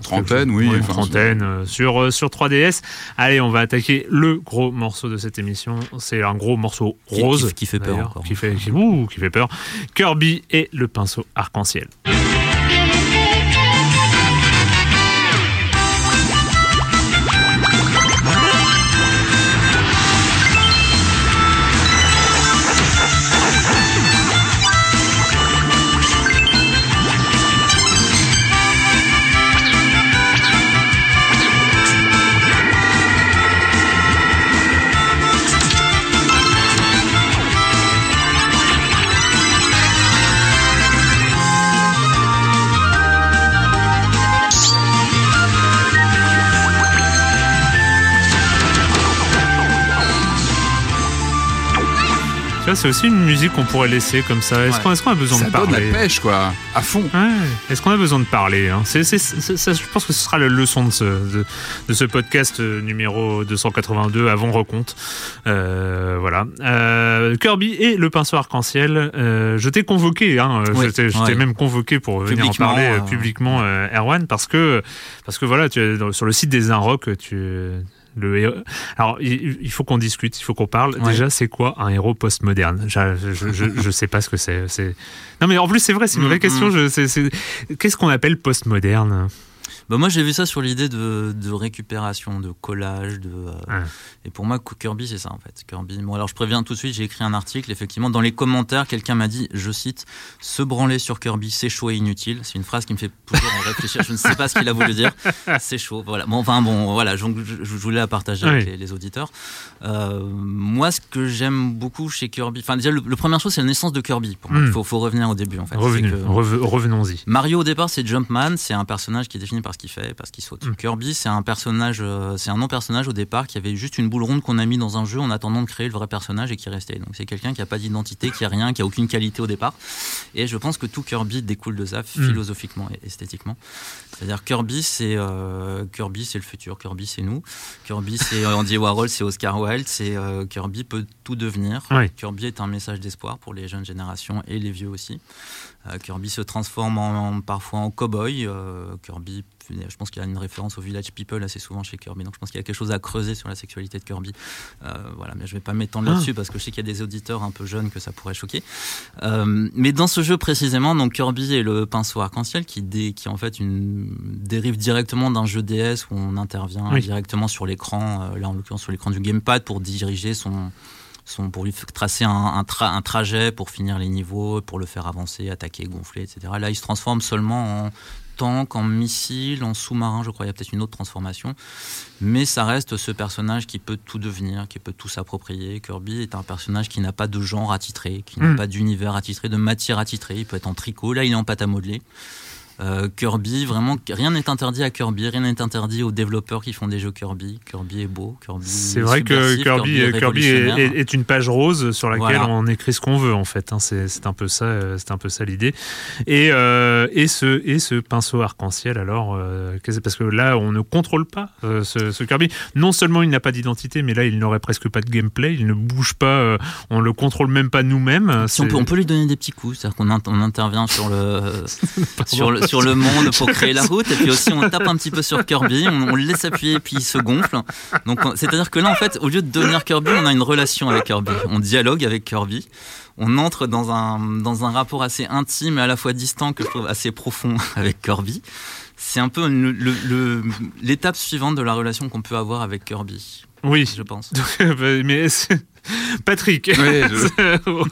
trentaine, oui, une trentaine sur sur 3DS. Allez, on va attaquer le gros morceau de cette émission. C'est un gros morceau rose qui, fait peur, qui fait qui fait peur. Kirby et le pinceau arc-en-ciel. C'est aussi une musique qu'on pourrait laisser comme ça. Est-ce qu'on a besoin de parler Ça donne la pêche, quoi, à fond. Est-ce qu'on a besoin de parler hein? Je pense que ce sera la leçon de ce, de, ce podcast euh, numéro 282 avant recompte. Euh, voilà. Euh, Kirby et le pinceau arc-en-ciel. je t'ai convoqué, hein, je t'ai même convoqué pour venir en parler publiquement, Erwan, parce que, parce que voilà, tu sur le site des Inrock, tu le Alors, il faut qu'on discute, il faut qu'on parle. Déjà, c'est quoi un héros postmoderne? Je, je, sais pas ce que c'est. Non, mais en plus, c'est vrai, c'est une vraie mm, question. Mm. Qu'est-ce qu'on appelle postmoderne? Bah moi j'ai vu ça sur l'idée de, de, récupération, de collage, de euh, et pour moi Kirby c'est ça en fait. Kirby. Bon alors je préviens tout de suite, j'ai écrit un article effectivement dans les commentaires quelqu'un m'a dit, je cite, se branler sur Kirby c'est chaud et inutile. C'est une phrase qui me fait toujours réfléchir. Je ne sais pas ce qu'il a voulu dire. C'est chaud. Voilà. Bon enfin bon voilà, je, je voulais la partager avec les, auditeurs. Euh, moi ce que j'aime beaucoup chez Kirby, enfin déjà le, première chose c'est la naissance de Kirby. Pour moi. Il hmm. faut, faut, revenir au début en fait. revenons-y. Mario au départ c'est Jumpman, c'est un personnage qui est défini par ce qu'il fait, parce qu'il saute. Mm. Kirby, c'est un personnage, euh, c'est un non-personnage au départ qui avait juste une boule ronde qu'on a mis dans un jeu en attendant de créer le vrai personnage et qui restait. Donc c'est quelqu'un qui a pas d'identité, qui a rien, qui a aucune qualité au départ. Et je pense que tout Kirby découle de ça mm. philosophiquement et esthétiquement. C'est-à-dire Kirby, c'est euh, Kirby, c'est le futur. Kirby, c'est nous. Kirby, c'est Andy Warhol, c'est Oscar Wilde. C'est euh, Kirby peut tout devenir. Kirby est un message d'espoir pour les jeunes générations et les vieux aussi. Kirby se transforme en, parfois en cow-boy. Kirby je pense qu'il y a une référence au Village People assez souvent chez Kirby. Donc je pense qu'il y a quelque chose à creuser sur la sexualité de Kirby. Euh, voilà, mais je ne vais pas m'étendre là-dessus ah. parce que je sais qu'il y a des auditeurs un peu jeunes que ça pourrait choquer. Euh, mais dans ce jeu précisément, donc Kirby et le pinceau arc-en-ciel qui, qui en fait une dérive directement d'un jeu DS où on intervient directement sur l'écran, euh, là en l'occurrence sur l'écran du gamepad pour diriger son sont pour lui tracer un, un, trajet pour finir les niveaux, pour le faire avancer, attaquer, gonfler, etc. Là, il se transforme seulement en tank, en missile, en sous-marin, je crois, il y a peut-être une autre transformation. Mais ça reste ce personnage qui peut tout devenir, qui peut tout s'approprier. Kirby est un personnage qui n'a pas de genre attitré, qui n'a hmm. pas d'univers attitré, de matière attitrée. Il peut être en tricot, là il est en pâte à modeler. Euh, Kirby, vraiment, rien n'est interdit à Kirby, rien n'est interdit aux développeurs qui font des jeux Kirby. Kirby est beau, Kirby. C'est vrai que Kirby, Kirby, est, une page rose sur laquelle on écrit ce qu'on veut en fait. Hein. C'est un peu ça, euh, c'est un peu ça l'idée. Et, euh, et ce et ce pinceau arc-en-ciel alors, parce que là on ne contrôle pas ce, Kirby. Non seulement il n'a pas d'identité, mais là il n'aurait presque pas de gameplay. Il ne bouge pas, on le contrôle même pas nous-mêmes. Si on peut, on peut lui donner des petits coups, c'est-à-dire qu'on on intervient sur le sur le sur le monde pour créer la route, et puis aussi on tape un petit peu sur Kirby, on, le laisse appuyer, puis il se gonfle. Donc c'est-à-dire que là, en fait, au lieu de devenir Kirby, on a une relation avec Kirby, on dialogue avec Kirby. On entre dans un, dans un rapport assez intime et à la fois distant que je trouve assez profond avec Kirby. C'est un peu l'étape suivante de la relation qu'on peut avoir avec Kirby. Oui, je pense. mais Patrick. Oui, non,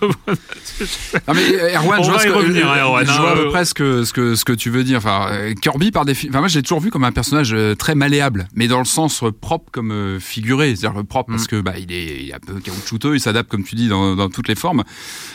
mais euh, Erwan, je vois, revenir, je vois à peu près ce que, ce, que, ce que tu veux dire. Enfin, euh, Kirby, par définition, enfin, moi, j'ai toujours vu comme un personnage euh, très malléable, mais dans le sens propre comme figuré. C'est-à-dire propre parce mm. que bah, il, est, il est un peu caoutchouteux, il s'adapte, comme tu dis, dans, dans toutes les formes.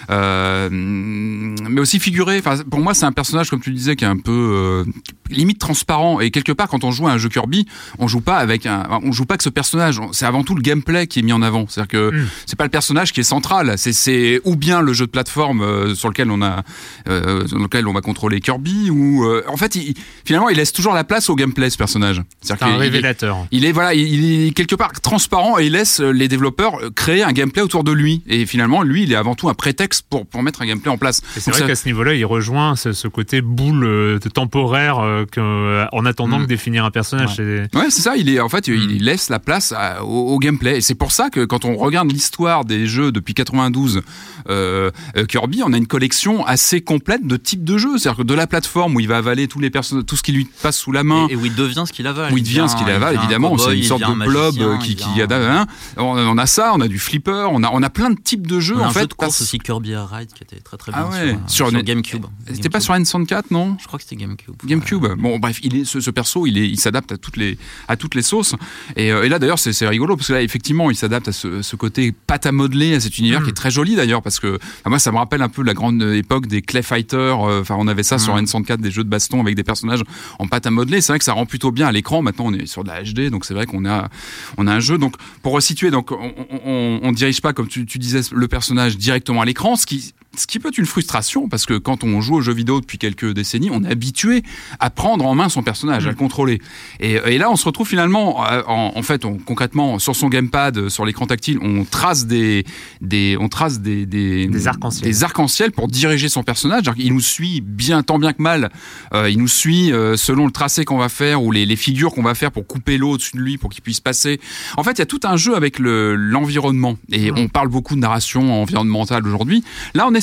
Euh, mais aussi figuré. Enfin, pour moi, c'est un personnage, comme tu disais, qui est un peu limite transparent. Et quelque part, quand on joue à un jeu Kirby, on joue pas avec un, on joue pas que ce personnage. C'est avant tout le gameplay qui est mis en avant. C'est-à-dire que mm c'est pas le personnage qui est central. C'est ou bien le jeu de plateforme euh, sur lequel on a, euh, sur lequel on va contrôler Kirby, ou euh, en fait, il, finalement, il laisse toujours la place au gameplay ce personnage. C'est un révélateur. Il est, voilà, il, est quelque part transparent et il laisse les développeurs créer un gameplay autour de lui. Et finalement, lui, il est avant tout un prétexte pour pour mettre un gameplay en place. C'est vrai qu'à ce niveau-là, il rejoint ce, côté boule temporaire en attendant mm. de définir un personnage. Ouais, c'est ça. Il est en fait, il mm. laisse la place au, au, gameplay. Et c'est pour ça que quand on regarde l'histoire des jeux depuis 92 euh, euh, Kirby, on a une collection assez complète de types de jeux. C'est-à-dire que de la plateforme où il va avaler tous les personnes, tout ce qui lui passe sous la main, et, où il devient ce qu'il avale. Où il devient ce qu'il avale, évidemment. C'est une sorte de blob qui, qui a. Hein. On, a ça, on a du flipper, on a on a plein de types de jeux on a en un fait. Jeu de course aussi Kirby Air Ride qui était très très bien ah ouais. sur, sur, GameCube. C'était pas sur N64 non? Je crois que c'était GameCube. GameCube. Bon bref, il est ce, perso, il s'adapte à toutes les à toutes les sauces. Et, euh, et là d'ailleurs c'est rigolo parce que là effectivement il s'adapte à ce, ce côté pâte à modeler, à cet univers qui est très joli d'ailleurs parce que moi ça me rappelle un peu la grande époque des Clay Fighters. Euh, enfin, on avait ça sur N64, des jeux de baston avec des personnages en pâte à modeler. C'est vrai que ça rend plutôt bien à l'écran. Maintenant, on est sur de la HD, donc c'est vrai qu'on a on a un jeu. Donc pour resituer, donc on, on, on dirige pas comme tu, tu disais le personnage directement à l'écran, ce qui ce qui peut être une frustration parce que quand on joue aux jeux vidéo depuis quelques décennies, on est habitué à prendre en main son personnage, à le mm. contrôler. Et, et, là, on se retrouve finalement, euh, en, en fait, on, concrètement, sur son gamepad, sur l'écran tactile, on trace des, des, on trace des, des, des arcs-en-ciel. Des arcs-en-ciel pour diriger son personnage. Il nous suit bien, tant bien que mal. Euh, il nous suit euh, selon le tracé qu'on va faire ou les, les figures qu'on va faire pour couper l'eau au-dessus de lui pour qu'il puisse passer. En fait, il y a tout un jeu avec l'environnement. et mm. on parle beaucoup de narration environnementale aujourd'hui. Là, on est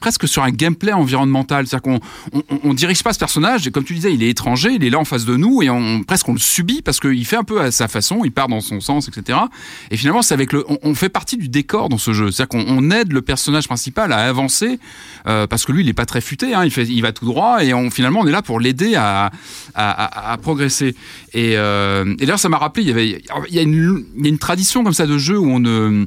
presque sur un gameplay environnemental. C'est-à-dire qu'on on, dirige pas ce personnage, et comme tu disais, il est étranger, il est là en face de nous, et on, presque on le subit parce qu'il fait un peu à sa façon, il part dans son sens, etc. Et finalement, c'est avec le, on, fait partie du décor dans ce jeu. C'est-à-dire qu'on aide le personnage principal à avancer, euh, parce que lui, il est pas très futé, hein, il, va tout droit, et on, finalement, on est là pour l'aider à, progresser. Et, euh, et d'ailleurs, ça m'a rappelé, il y avait, il y a une, il y a une tradition comme ça de jeu où on ne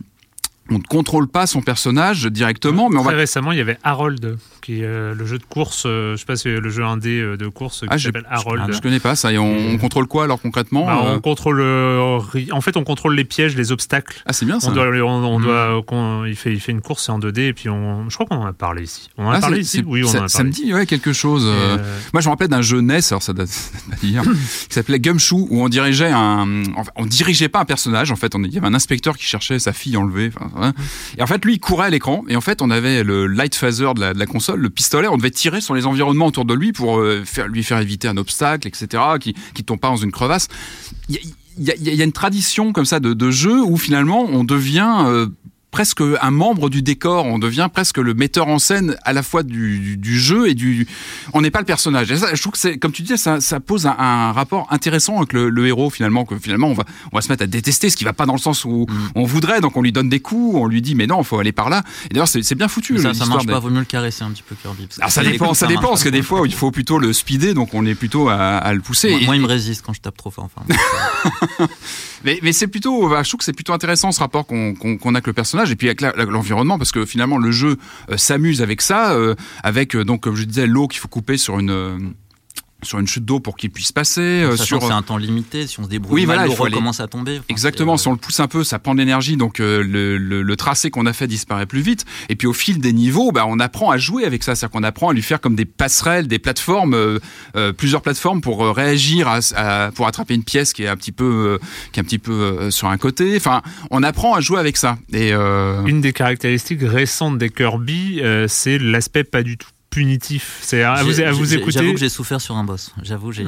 on ne contrôle pas son personnage directement, mais on Très va... récemment, il y avait Harold, qui est euh, le jeu de course, euh, je sais pas si le jeu indé euh, de course qui ah, s'appelle Harold. Je, je, connais pas ça. Et on, contrôle quoi alors concrètement bah, On contrôle, en fait, on contrôle les pièges, les obstacles. Ah, c'est bien ça. On doit, on, doit, hmm. il fait, il fait une course en 2D et puis on, je crois qu'on en a parlé ici. On en a ah, parlé ici? Oui, on ça, en a parlé. Ça me dit ouais quelque chose. Moi, je me rappelle d'un jeu NES, alors ça date d'hier, qui s'appelait Gumshoe, où on dirigeait un, on dirigeait pas un personnage. En fait, on, il y avait un inspecteur qui cherchait sa fille enlevée. Et en fait lui, il courait à l'écran, et en fait, on avait le light phaser de la, console, le pistolet, on devait tirer sur les environnements autour de lui pour euh, lui faire éviter un obstacle, etc., qui, qui tombe pas dans une crevasse. Il y, a, une tradition comme ça de, jeu où finalement on devient euh, presque un membre du décor, on devient presque le metteur en scène à la fois du, du jeu et du. On n'est pas le personnage. Et ça, je trouve que c'est, comme tu disais, ça, ça pose un, un, rapport intéressant avec le, le, héros finalement. Que finalement, on va, on va se mettre à détester, ce qui va pas dans le sens où mm. on voudrait. Donc on lui donne des coups, on lui dit mais non, il faut aller par là. Et d'ailleurs, c'est, bien foutu. ça, ça marche pas. Vaut mieux le caresser un petit peu Kirby. Alors ça dépend, ça, dépend, parce que des fois, il faut plutôt le speeder, donc on est plutôt à, à le pousser. Moi, moi, il me résiste quand je tape trop fort. Enfin, mais, mais c'est plutôt, je trouve que c'est plutôt intéressant ce rapport qu'on qu'on qu'on a avec le personnage et puis avec l'environnement parce que finalement le jeu euh, s'amuse avec ça, euh, avec euh, donc comme je disais l'eau qu'il faut couper sur une sur une chute d'eau pour qu'il puisse passer. Euh, sur c'est un temps limité. Si on se débrouille, oui, mal, l'eau recommence à tomber. Exactement. Si on le pousse un peu, ça prend de l'énergie, donc euh, le, le, le, tracé qu'on a fait disparaît plus vite. Et puis au fil des niveaux, bah, on apprend à jouer avec ça. C'est-à-dire qu'on apprend à lui faire comme des passerelles, des plateformes, euh, euh plusieurs plateformes pour réagir, à, à, pour attraper une pièce qui est un petit peu, qui est un petit peu sur un côté. Enfin, on apprend à jouer avec ça. Et une des caractéristiques récentes des Kirby, c'est l'aspect pas du tout punitif. C'est à vous, à vous écouter. J'avoue que j'ai souffert sur un boss. J'avoue, je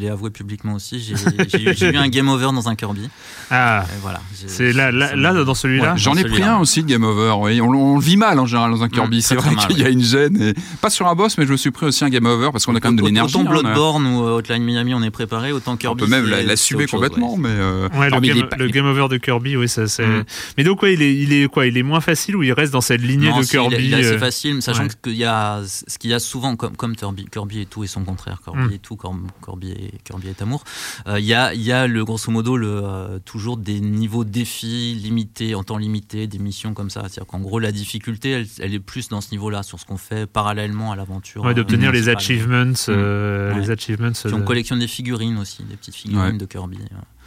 l'ai avoué publiquement aussi. J'ai eu un game over dans un Kirby. Ah, voilà. C'est là, là, là, dans celui-là. J'en ai pris un aussi de game over. Oui. On, on, le vit mal en général dans un Kirby. Mmh, c'est vrai qu'il y a une gêne. Et... Pas sur un boss, mais je me suis pris aussi un game over parce qu'on a quand même de l'énergie. Autant hein, Bloodborne ou Hotline Miami, on est préparé. Autant Kirby. On peut même la, suber complètement, mais. Euh, le, game, over de Kirby, oui, ça c'est. Mmh. Mais donc, ouais, il est, il est quoi? Il est moins facile ou il reste dans cette lignée de Kirby Il est assez euh, facile, sachant qu'il y a ce qu'il y a souvent comme comme Kirby, et tout et son contraire, Kirby mm. et tout, Kirby et, Kirby est amour. Il euh, y, a, y a le grosso modo le, euh, toujours des niveaux défis limités, en temps limité, des missions comme ça. C'est-à-dire qu'en gros, la difficulté, elle, elle, est plus dans ce niveau-là, sur ce qu'on fait parallèlement à l'aventure. Ouais, d'obtenir euh, les achievements. Mm. les achievements on collectionne des figurines aussi, des petites figurines de Kirby.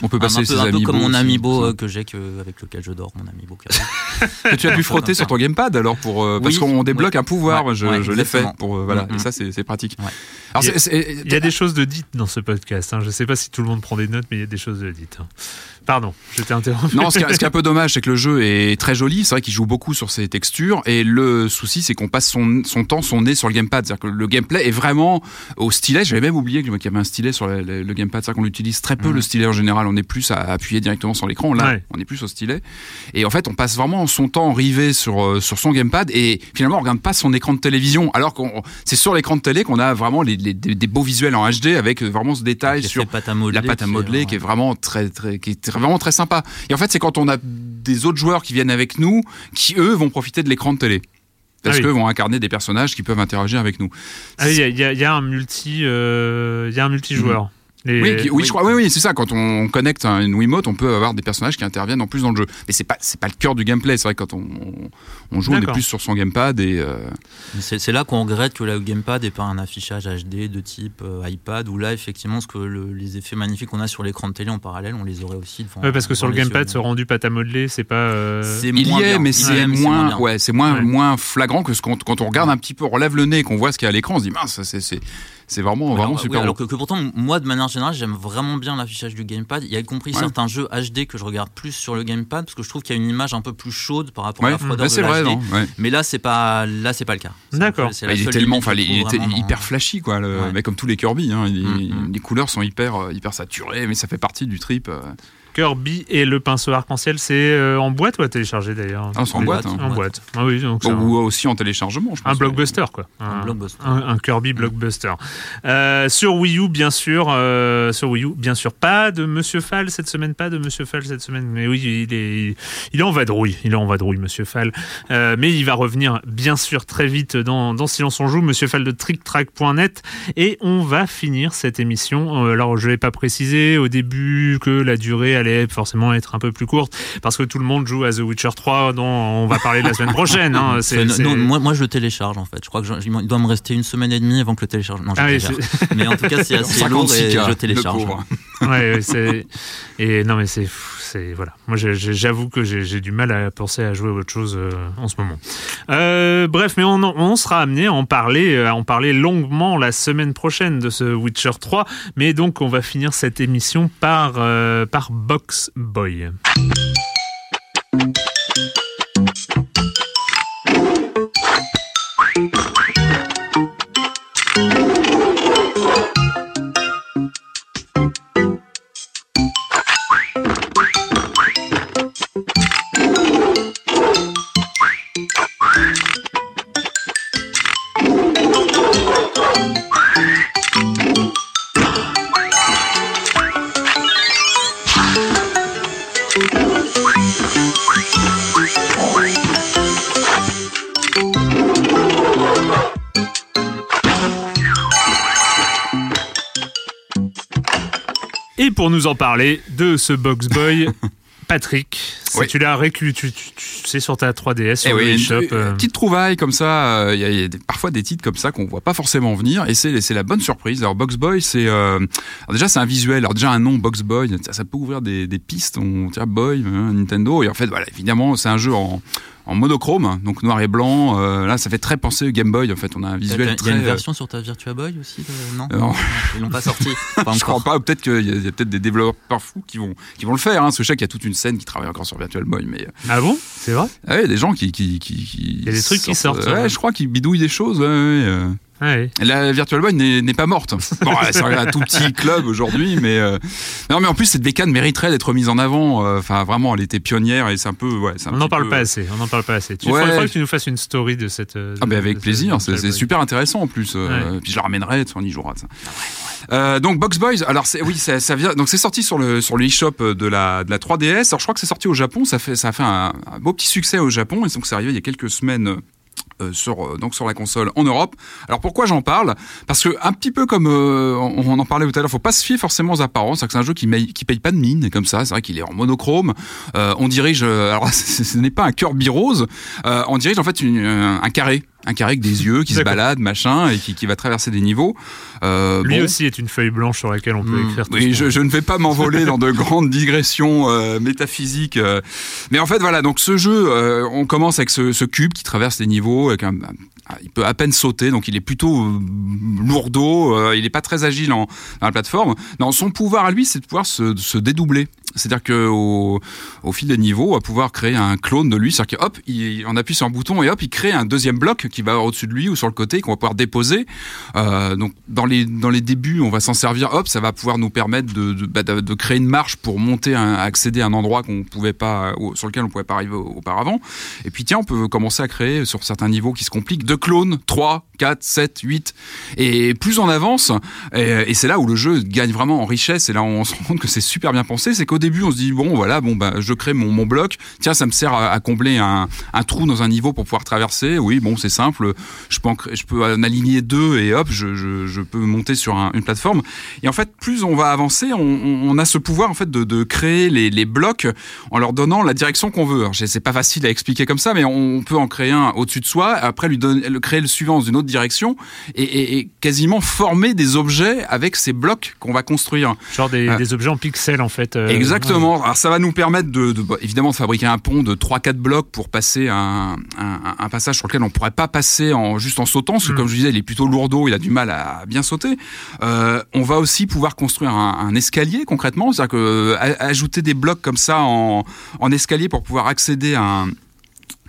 On peut passer un, peu, un peu comme mon amiibo que j'ai, avec lequel je dors, mon amiibo. que tu as pu frotter sur ton gamepad alors pour parce qu'on débloque un pouvoir. je, je l'ai fait pour voilà. Mm, et ça c'est pratique. il, y a, des choses de dites dans ce podcast. Hein. Je ne sais pas si tout le monde prend des notes, mais il y a des choses de dites. Hein. Pardon, je t'ai interrompu. Non, ce qui, est, un peu dommage, c'est que le jeu est très joli. C'est vrai qu'il joue beaucoup sur ses textures. Et le souci, c'est qu'on passe son, son, temps, son nez sur le gamepad. C'est-à-dire que le gameplay est vraiment au stylet. J'avais même oublié qu'il y avait un stylet sur le, le, gamepad. C'est-à-dire qu'on utilise très peu, le stylet en général. On est plus à appuyer directement sur l'écran. Là, on est plus au stylet. Et en fait, on passe vraiment son temps rivé sur, euh, sur son gamepad. Et finalement, on regarde pas son écran de télévision. Alors que c'est sur l'écran de télé qu'on a vraiment les, les, des, beaux visuels en HD avec vraiment ce détail sur la pâte à modeler, qui est vraiment très, très, qui est vraiment très sympa. Et en fait, c'est quand on a des autres joueurs qui viennent avec nous, qui eux vont profiter de l'écran de télé. Parce ah qu'eux vont incarner des personnages qui peuvent interagir avec nous. Ah il y, y, a un multi, euh, il y a un multijoueur. Oui, oui, je crois. Oui, oui, c'est ça. Quand on connecte une Wiimote, on peut avoir des personnages qui interviennent en plus dans le jeu. Mais c'est pas, c'est pas le cœur du gameplay. C'est vrai que quand on, on joue, on est plus sur son gamepad et. Euh... C'est là qu'on regrette que le gamepad n'ait pas un affichage HD de type euh, iPad. Où là, effectivement, ce que les effets magnifiques qu'on a sur l'écran de télé en parallèle, on les aurait aussi. Devant, ouais, parce que sur le gamepad, ce rendu pâte à modeler, c'est pas. Euh... Il y est, mais c'est moins, ouais, c'est moins, moins flagrant que ce quand, quand on regarde un petit peu, on relève le nez, qu'on voit ce qu'il y a à l'écran, on se dit mince, c'est c'est vraiment, vraiment super. alors que, pourtant, moi, de manière générale, j'aime vraiment bien l'affichage du gamepad. Il y a compris certains jeux HD que je regarde plus sur le gamepad parce que je trouve qu'il y a une image un peu plus chaude par rapport à la froideur de vrai. Mais là, c'est pas, là, c'est pas le cas. D'accord. Bah, il est tellement, enfin, il était hyper flashy, quoi. Le, mais comme tous les Kirby, hein, mm, mm. les couleurs sont hyper, euh, hyper saturées, mais ça fait partie du trip. Euh. Kirby et le pinceau arc-en-ciel, c'est euh, en boîte ou à télécharger d'ailleurs ah, C'est en boîte. Hein. En boîte. Ah oui, donc ou aussi en téléchargement, je pense. Un blockbuster, quoi. Un, blockbuster. Un, Kirby blockbuster. Euh, sur Wii U, bien sûr. Euh, sur Wii U, bien sûr. Pas de Monsieur Fall cette semaine, pas de Monsieur Fall cette semaine. Mais oui, il est, il est en vadrouille. Il est en vadrouille, Monsieur Fall. mais il va revenir, bien sûr, très vite dans, dans Silence on joue, Monsieur Fall de TrickTrack.net. Et on va finir cette émission. alors, je ne l'ai pas précisé au début que la durée allait forcément être un peu plus courte parce que tout le monde joue à The Witcher 3 dont on va parler la semaine prochaine. Hein. Non, moi, moi je le télécharge en fait. Je crois qu'il doit me rester une semaine et demie avant que le télécharge. Non, je ah Mais en tout cas, c'est assez lourd et je télécharge. ouais, et non mais c'est voilà. Moi, j'avoue que j'ai du mal à penser à jouer à autre chose euh, en ce moment. Euh, bref, mais on, sera amené à en parler, à en parler longuement la semaine prochaine de ce Witcher 3. Mais donc, on va finir cette émission euh, par Box Boy. Nous en parler de ce Box Boy, Patrick, si Oui. tu l'as récu, tu, tu- tu- c'est sur ta 3DS, sur Eh oui, eShop. une, euh, petite trouvaille comme ça. euh, Il y a, il y a parfois des titres comme ça qu'on voit pas forcément venir, et c'est la bonne surprise. Alors Box Boy, c'est euh, déjà c'est un visuel. Alors déjà un nom Box Boy, ça, ça peut ouvrir des, des pistes. On tient Boy, hein, Nintendo, et en fait voilà, évidemment c'est un jeu en en monochrome, donc noir et blanc. euh, là, ça fait très penser Game Boy. En fait, on a un Il y visuel a très. une euh, version sur ta Virtua Boy aussi de- Non, Euh, non. Ils l'ont pas sorti. Pas je crois pas. Peut-être qu'il y a, il y a peut-être des développeurs fous qui vont qui vont le faire. Hein, parce que je sais qu'il y a toute une scène qui travaille encore sur Virtual Boy, mais Ah bon? C'est vrai? Ah ouais, des gens qui qui qui. qui Il y a des trucs qui sortent, Ouais, ouais. je crois qu'ils bidouillent des choses. Ouais, ouais, Ouais. La Virtual Boy n'est pas morte. Bon, c'est un tout petit club aujourd'hui, mais euh, non, mais en plus cette bécane mériterait d'être mise en avant. euh, Enfin, vraiment, elle était pionnière et c'est un peu. Ouais, c'est un On n'en parle peu- pas assez. On n'en parle pas assez. Tu Ouais. faudrait que tu nous fasses une story de cette. euh, Ah ben avec plaisir, c'est super intéressant en plus. euh, Puis je la ramènerai, on y jouera. Ça. Euh, donc Box Boys, alors oui, ça, ça vient. Donc c'est sorti sur le sur le eShop de la de la 3DS. Alors je crois que c'est sorti au Japon. Ça fait ça a fait un, un beau petit succès au Japon et donc c'est arrivé il y a quelques semaines. Euh, sur euh, donc sur la console en Europe. Alors pourquoi j'en parle? Parce que un petit peu comme euh, on, en parlait tout à l'heure, faut pas se fier forcément aux apparences. C'est un jeu qui, qui paye pas de mine comme ça. C'est vrai qu'il est en monochrome. Euh, on dirige. euh, alors ce n'est pas un Kirby Rose. Euh, on dirige en fait une- un, un carré, un carré avec des yeux qui se baladent, machin, et qui, qui va traverser des niveaux. Euh, Lui bon. aussi est une feuille blanche sur laquelle on peut Hmm. écrire tout Oui, je, ne vais pas m'envoler dans de grandes digressions euh, métaphysiques. euh. mais en fait, voilà, donc ce jeu, on commence avec ce, ce cube qui traverse les niveaux. Avec un- un- il peut à peine sauter, donc il est plutôt lourdeau. il n'est pas très agile en, dans la plateforme. Non, son pouvoir à lui, c'est de pouvoir se, se dédoubler. C'est-à-dire que au, fil des niveaux, on va pouvoir créer un clone de lui. C'est-à-dire que hop, on appuie sur un bouton et hop, il crée un deuxième bloc qui va au-dessus de lui ou sur le côté qu'on va pouvoir déposer. Euh, donc dans les dans les débuts, on va s'en servir. Hop, ça va pouvoir nous permettre de de, bah, de- créer une marche pour monter, accéder à un endroit qu'on pouvait pas sur lequel on pouvait pas arriver au- auparavant. Et puis tiens, on peut commencer à créer sur certains niveaux qui se compliquent deux clones, 3, 4, 7, 8 et plus on avance et, et c'est là où le jeu gagne vraiment en richesse et là on se rend compte que c'est super bien pensé, c'est qu'au début on se dit bon voilà, bon bah je crée mon, mon bloc, tiens ça me sert à, à combler un, un trou dans un niveau pour pouvoir traverser. Oui, bon c'est simple, je peux en cré- je peux en aligner deux et hop, je, je, je peux monter sur un- une plateforme. Et en fait, plus on va avancer, on, a ce pouvoir en fait de, de créer les, les blocs en leur donnant la direction qu'on veut. C'est pas facile à expliquer comme ça, mais on peut en créer un au-dessus de soi, après lui donner, le- créer le suivant dans une autre direction et, et- et quasiment former des objets avec ces blocs qu'on va construire. Genre des, des objets en pixels en fait. euh, Exactement. Alors ça va nous permettre de, de- bah, évidemment de fabriquer un pont de 3-4 blocs pour passer un, un, un passage sur lequel on pourrait pas passer en juste en sautant, parce que Mm. comme je disais, il est plutôt lourdeau, il a du mal à bien sauter. Euh, on va aussi pouvoir construire un, un escalier concrètement, c'est-à-dire que a- ajouter des blocs comme ça en, en escalier pour pouvoir accéder à un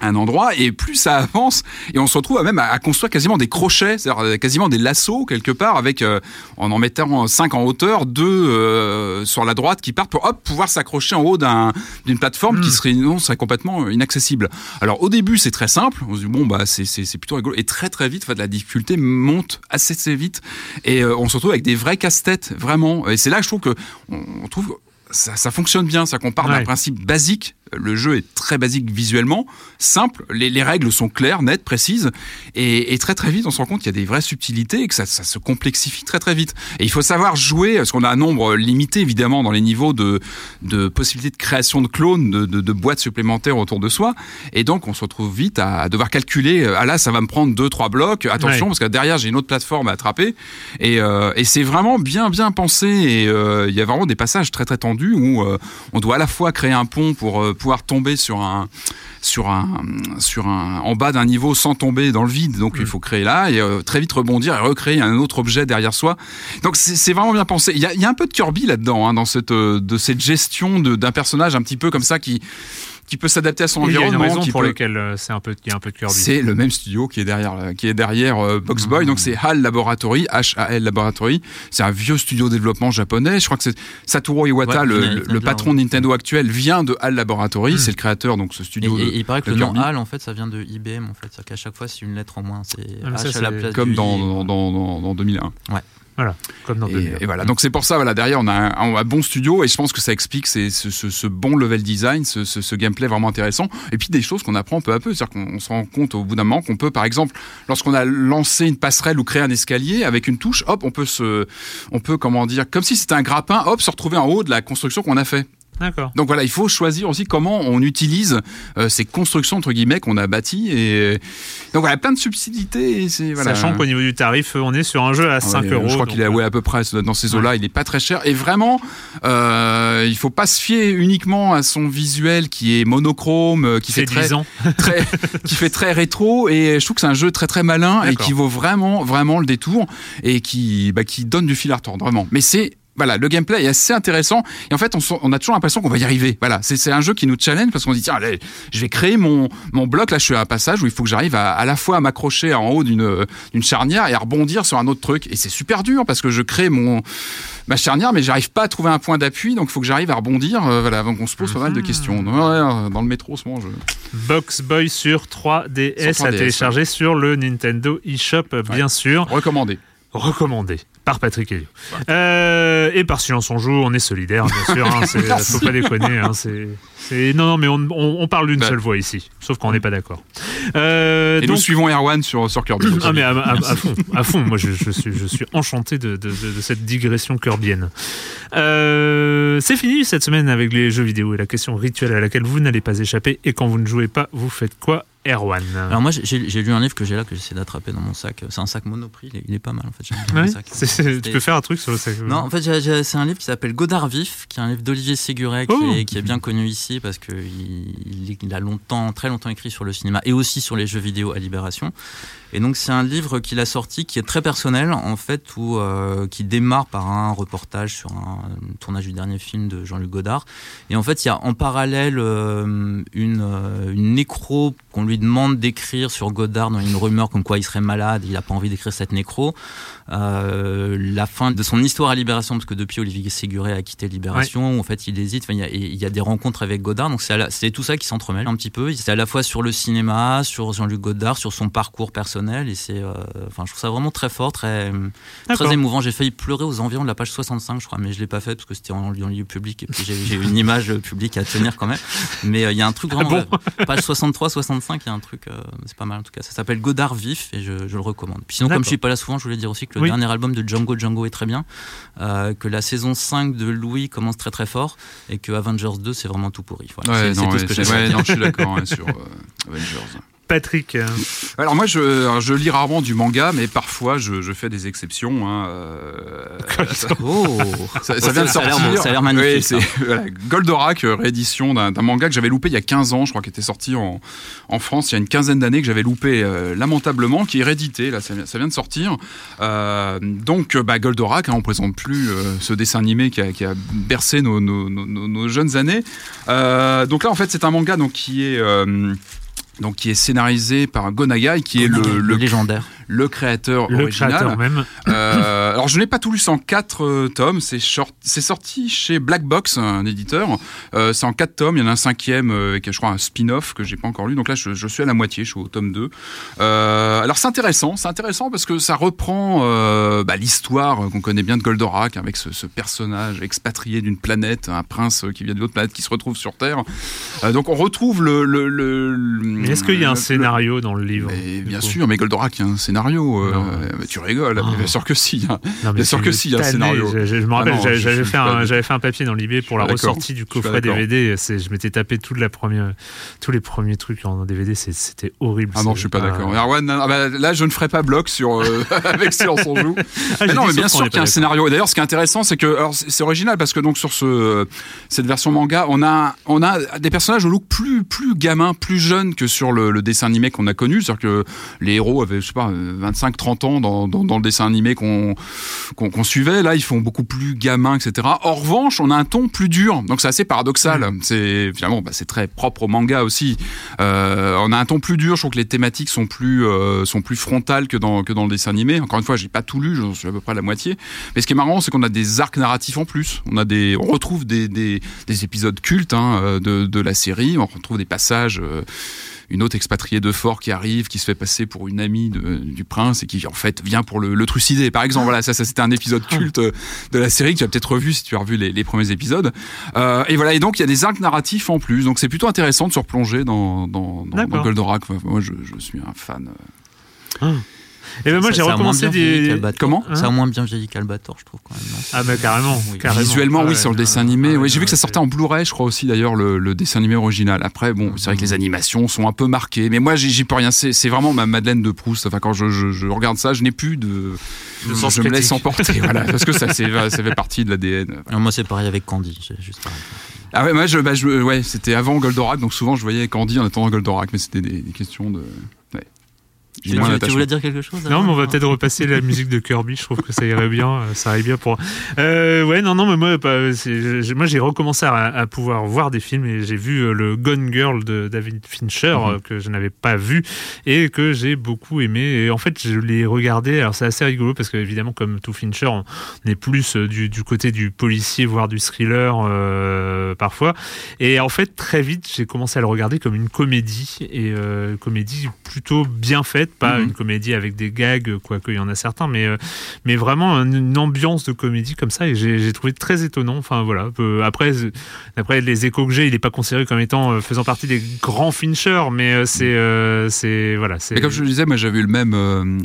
un endroit et plus ça avance et on se retrouve à même à, à construire quasiment des crochets, c'est-à-dire euh, quasiment des lassos quelque part avec euh, en en mettant cinq en hauteur, deux euh, sur la droite qui partent pour hop pouvoir s'accrocher en haut d'un d'une plateforme qui serait non serait complètement inaccessible. Alors au début c'est très simple, on se dit bon bah c'est c'est c'est plutôt rigolo et très très vite en fait la difficulté monte assez assez vite et euh, on se retrouve avec des vrais casse-têtes vraiment et c'est là que je trouve que on, on trouve ça, ça fonctionne bien, ça qu'on part d'un Ouais. principe basique. Le jeu est très basique visuellement, simple. Les, les règles sont claires, nettes, précises, et, et très très vite on se rend compte qu'il y a des vraies subtilités et que ça, ça se complexifie très très vite. Et il faut savoir jouer, parce qu'on a un nombre limité évidemment dans les niveaux de, de possibilités de création de clones, de, de, de boîtes supplémentaires autour de soi, et donc on se retrouve vite à, à devoir calculer. euh, Ah là, ça va me prendre deux trois blocs. Attention, Ouais. parce que derrière j'ai une autre plateforme à attraper. Et, euh, et c'est vraiment bien bien pensé. Et euh, il y a vraiment des passages très très tendus où euh, on doit à la fois créer un pont pour pouvoir tomber sur un sur un sur un en bas d'un niveau sans tomber dans le vide. Donc il faut créer là et euh, très vite rebondir et recréer un autre objet derrière soi. Donc c'est vraiment bien pensé. Il y a, il y a un peu de Kirby là-dedans hein, dans cette euh, de cette gestion d'un personnage un petit peu comme ça qui qui peut s'adapter à son Il y a une environnement. raison qui pour peut- laquelle euh, c'est un peu, il y a un peu de Kirby. c'est le même studio qui est derrière, euh, qui est derrière euh, Box Boy. Donc c'est HAL Laboratory, H-A-L Laboratory. C'est un vieux studio de développement japonais. Je crois que c'est Satoru Iwata, Ouais, le, patron de Nintendo actuel, vient de HAL Laboratory. C'est le créateur, donc ce studio. et- de- et il paraît que le nom. HAL, en fait, ça vient de IBM, en fait. C'est-à-dire qu'à chaque fois, c'est une lettre en moins. C'est Ah, H à la c'est place comme du dans, I. dans, dans, dans 2001. Ouais. Voilà, comme dans Et, et voilà, donc c'est pour ça, voilà, derrière on a un, un bon studio et je pense que ça explique ces- ce, ce- ce bon level design, ce, ce- gameplay vraiment intéressant. Et puis des choses qu'on apprend peu à peu, c'est-à-dire qu'on on se rend compte au bout d'un moment qu'on peut, par exemple, lorsqu'on a lancé une passerelle ou créé un escalier avec une touche, hop, on peut se, on peut comment dire, comme si c'était un grappin, hop, se retrouver en haut de la construction qu'on a fait. D'accord. Donc voilà, il faut choisir aussi comment on utilise euh, ces constructions entre guillemets qu'on a bâties et donc voilà, plein de subtilités. Et c'est voilà. Sachant qu'au niveau du tarif, on est sur un jeu à 5 Ouais, euros. Je crois qu'il est ouais, à peu près dans ces eaux-là. Il est pas très cher. Et vraiment, euh, il faut pas se fier uniquement à son visuel qui est monochrome, euh, qui fait très, très, qui fait très rétro. Et je trouve que c'est un jeu très très malin et qui vaut vraiment vraiment le détour et qui bah, qui donne du fil à retordre vraiment. Mais c'est voilà, le gameplay est assez intéressant et en fait on, a toujours l'impression qu'on va y arriver. Voilà, c'est un jeu qui nous challenge parce qu'on se dit tiens, allez, je vais créer mon mon bloc. Là, je suis à un passage où il faut que j'arrive à, à la fois à m'accrocher en haut d'une charnière et à rebondir sur un autre truc. Et c'est super dur parce que je crée mon ma charnière, mais j'arrive pas à trouver un point d'appui, donc il faut que j'arrive à rebondir. euh, voilà, donc on se pose pas mal de questions. Ouais, ouais, dans le métro, ce moment, je... Box Boy sur 3DS, Sur à 3DS, télécharger sur le Nintendo eShop, bien sûr. recommandé. Recommandé par Patrick Helio. Euh, et par Silence on joue, on est solidaire, bien sûr. Hein, faut pas déconner. Hein, non, non, mais on, on- on parle d'une Bah. seule voix ici, sauf qu'on n'est pas d'accord. Euh, Et donc, nous suivons Erwan sur, sur Kirby. ah mais à, à- à fond, à fond. Moi, je, je suis, je suis enchanté de, de- de- de cette digression kirbienne. Euh, c'est fini cette semaine avec les jeux vidéo et la question rituelle à laquelle vous n'allez pas échapper. Et quand vous ne jouez pas, vous faites quoi, Erwan Alors moi, j'ai lu un livre que j'ai là, que j'essaie d'attraper dans mon sac. C'est un sac Monoprix, il est, il est pas mal en fait. Ouais, sac. tu peux faire un truc sur le sac. Non, en fait, c'est un livre qui s'appelle Godard Vif, qui est un livre d'Olivier Séguret, qui, Oh. est, qui est bien connu ici parce qu'il il, il a longtemps, très longtemps écrit sur le cinéma et aussi sur les jeux vidéo à Libération. Et donc, c'est un livre qu'il a sorti qui est très personnel, en fait, où, euh, qui démarre par un reportage sur un, tournage du dernier film de Jean-Luc Godard. Et en fait, il y a en parallèle euh, une, euh, une nécro qu'on lui demande d'écrire sur Godard dans une rumeur comme quoi il serait malade, il n'a pas envie d'écrire cette nécro. Euh, la fin de son histoire à Libération, parce que depuis Olivier Séguret a quitté Libération, en fait il hésite, Enfin, il y, a, il y a des rencontres avec Godard, donc c'est tout ça qui s'entremêle un petit peu. C'est à la fois sur le cinéma, sur Jean-Luc Godard, sur son parcours personnel, et c'est, euh, enfin je trouve ça vraiment très fort, très, émouvant. J'ai failli pleurer aux environs de la page 65, je crois, mais je l'ai pas fait parce que c'était en, en lieu public et puis j'ai une image publique à tenir quand même. Mais euh, il y a un truc vraiment, bon euh, page 63, 65, il y a un truc, euh, c'est pas mal en tout cas. Ça s'appelle Godard Vif et je, je le recommande. Puis sinon, comme je suis pas là souvent, je voulais dire aussi que le Oui. dernier album de Django Django est très bien, euh, que la saison 5 de Louis commence très très fort et que Avengers 2 c'est vraiment tout pourri. Voilà, Ouais, c'est- tout ouais, ce que j'ai ouais, non, je suis d'accord sur euh, Avengers. Patrick, Alors moi, je, alors, je lis rarement du manga, mais parfois je, je fais des exceptions. Hein, euh, Oh, ça, ça vient de Ça a l'air sortir. ça a l'air magnifique, Oui, c'est voilà, Goldorak, euh, réédition d'un d'un manga que j'avais loupé il y a 15 ans, je crois, qui était sorti en, en France il y a une quinzaine d'années, que j'avais loupé euh, lamentablement, qui est réédité, là, ça, vient- ça vient de sortir. Euh, donc, bah, Goldorak, hein, on présente plus euh, ce dessin animé qui a, qui a bercé nos, nos- nos- nos- nos jeunes années. Euh, donc là, en fait, c'est un manga donc, qui est... donc qui est scénarisé par Gonagai, qui est le, le le, légendaire. Le créateur le original. créateur même. Euh, alors je n'ai pas tout lu, c'est en quatre euh, tomes. C'est short- c'est sorti chez Black Box, un éditeur. Euh, c'est en quatre tomes. Il y en a un cinquième avec, je crois, un spin-off que j'ai pas encore lu. Donc là, je, je suis à la moitié. Je suis au tome 2. Euh, alors c'est intéressant, c'est intéressant parce que ça reprend bah, l'histoire qu'on connaît bien de Goldorak avec ce, ce personnage expatrié d'une planète, un prince qui vient d'une autre planète qui se retrouve sur Terre. Donc on retrouve le. le, le- Mais est-ce qu'il y a un scénario dans le livre mais bien sûr, mais Goldorak, il y a un scénario. Euh, Non. mais tu rigoles, Ah. bien sûr que si. hein. Non, Bien sûr que si, il y a un scénario. Je, me rappelle, j'avais fait, un, fait papier dans l'IB pour la ressortie du coffret. DVD. Je m'étais tapé toute la première, tous les premiers trucs en DVD. C'était horrible. Ah non, je suis pas d'accord. Ah bah, là, je ne ferai pas bloc sur euh, avec Silence on joue. ah, Mais non, mais bien sûr qu'il y a un scénario. Et d'ailleurs, ce qui est intéressant, c'est que c'est c'est original parce que donc sur ce cette version manga, on a on a des personnages au look plus plus gamin, plus jeune que sur le, le dessin animé qu'on a connu. C'est-à-dire que les héros avaient je sais pas 25-30 ans dans, dans, dans le dessin animé qu'on suivait. Là, ils font beaucoup plus gamins, etc. En revanche, on a un ton plus dur. Donc c'est assez paradoxal. C'est finalement bah, c'est très propre au manga aussi. Euh, on a un ton plus dur. Je trouve que les thématiques sont plus euh, sont plus frontales que dans que dans le dessin animé. Encore une fois, j'ai pas tout lu. J'en suis à peu près à la moitié. Mais ce qui est marrant, c'est qu'on a des arcs narratifs en plus. On a des, on retrouve des, des, des épisodes cultes hein, euh, de, de la série. On retrouve des passages. euh, une autre expatriée de fort qui arrive, qui se fait passer pour une amie du prince et qui en fait vient pour le, trucider. Par exemple, voilà, ça, ça c'était un épisode ah. culte de la série que tu as peut-être revu si tu as revu les, premiers épisodes. et voilà, et donc il y a des arcs narratifs en plus, donc c'est plutôt intéressant de se replonger dans, dans, dans, Goldorak. Moi, je, suis un fan. Ah. Et ben moi j'ai recommencé des. Comment hein Ça a moins bien vieilli qu'Albator, je trouve quand même. ah mais carrément, Visuellement, oui, ah sur le dessin animé. oui, j'ai vu que ça sortait en Blu-ray, je crois aussi d'ailleurs le, dessin animé original. Après, bon, c'est vrai que les animations sont un peu marquées, mais moi j'y peux rien. C'est vraiment ma Madeleine de Proust. Enfin, quand je, regarde ça, je n'ai plus de. je me laisse emporter, voilà, parce que ça, ça fait partie de l'ADN. Moi, c'est pareil avec Candy. Juste Ah ouais, moi, je, bah, je, ouais, c'était avant Goldorak, donc souvent je voyais Candy en attendant Goldorak, mais c'était des, des, questions de. Tu, voulais dire quelque chose Non, mais on va peut-être repasser la musique de Kirby. Je trouve que ça irait bien. Euh, ça irait bien pour. Euh, ouais, non, non, mais moi, moi, j'ai recommencé à, pouvoir voir des films et j'ai vu euh, le Gone Girl de David Fincher mhm. que je n'avais pas vu et que j'ai beaucoup aimé. Et en fait, je l'ai regardé. Alors, c'est assez rigolo parce que évidemment, comme tout Fincher, on est plus du, du côté du policier, voire du thriller parfois. Et en fait, très vite, j'ai commencé à le regarder comme une comédie et comédie plutôt bien faite pas mhm. une comédie avec des gags, quoique il y en a certains, mais, euh, mais vraiment une ambiance de comédie comme ça, et j'ai trouvé très étonnant. Enfin voilà. Après, après les échos que j'ai, il n'est pas considéré comme étant euh, faisant partie des grands Fincher, mais euh, c'est c'est voilà. Mais comme je le disais, moi j'avais eu le même,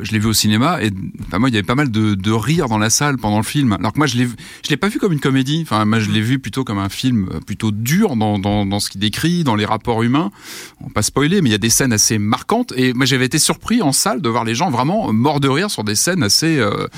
je l'ai vu au cinéma, et moi il y avait pas mal de, de rire dans la salle pendant le film. Alors que moi je l'ai l'ai pas vu comme une comédie. Enfin moi je l'ai vu plutôt comme un film plutôt dur dans, dans, dans ce qu'il décrit, dans les rapports humains. On va pas spoiler, mais il y a des scènes assez marquantes. Et moi j'avais été surpris en salle de voir les gens vraiment morts de rire sur des scènes assez euh,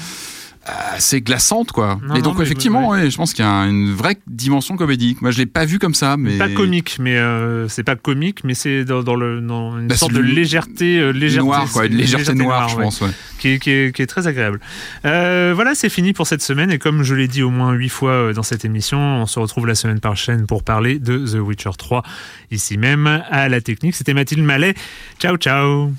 assez glaçante quoi. et donc effectivement, je pense qu'il y a une vraie dimension comédique. Moi, je l'ai pas vu comme ça, mais pas comique, mais euh, c'est pas comique, mais c'est dans, le une bah, sorte de légèreté, euh, légèreté noire, quoi, une légèreté, noire, je pense, qui, est, qui, est, qui, est, très agréable. Euh, voilà, c'est fini pour cette semaine, et comme je l'ai dit au moins huit fois dans cette émission, on se retrouve la semaine prochaine pour parler de The Witcher 3 ici même à la technique. C'était Mathilde Mallet. Ciao, ciao.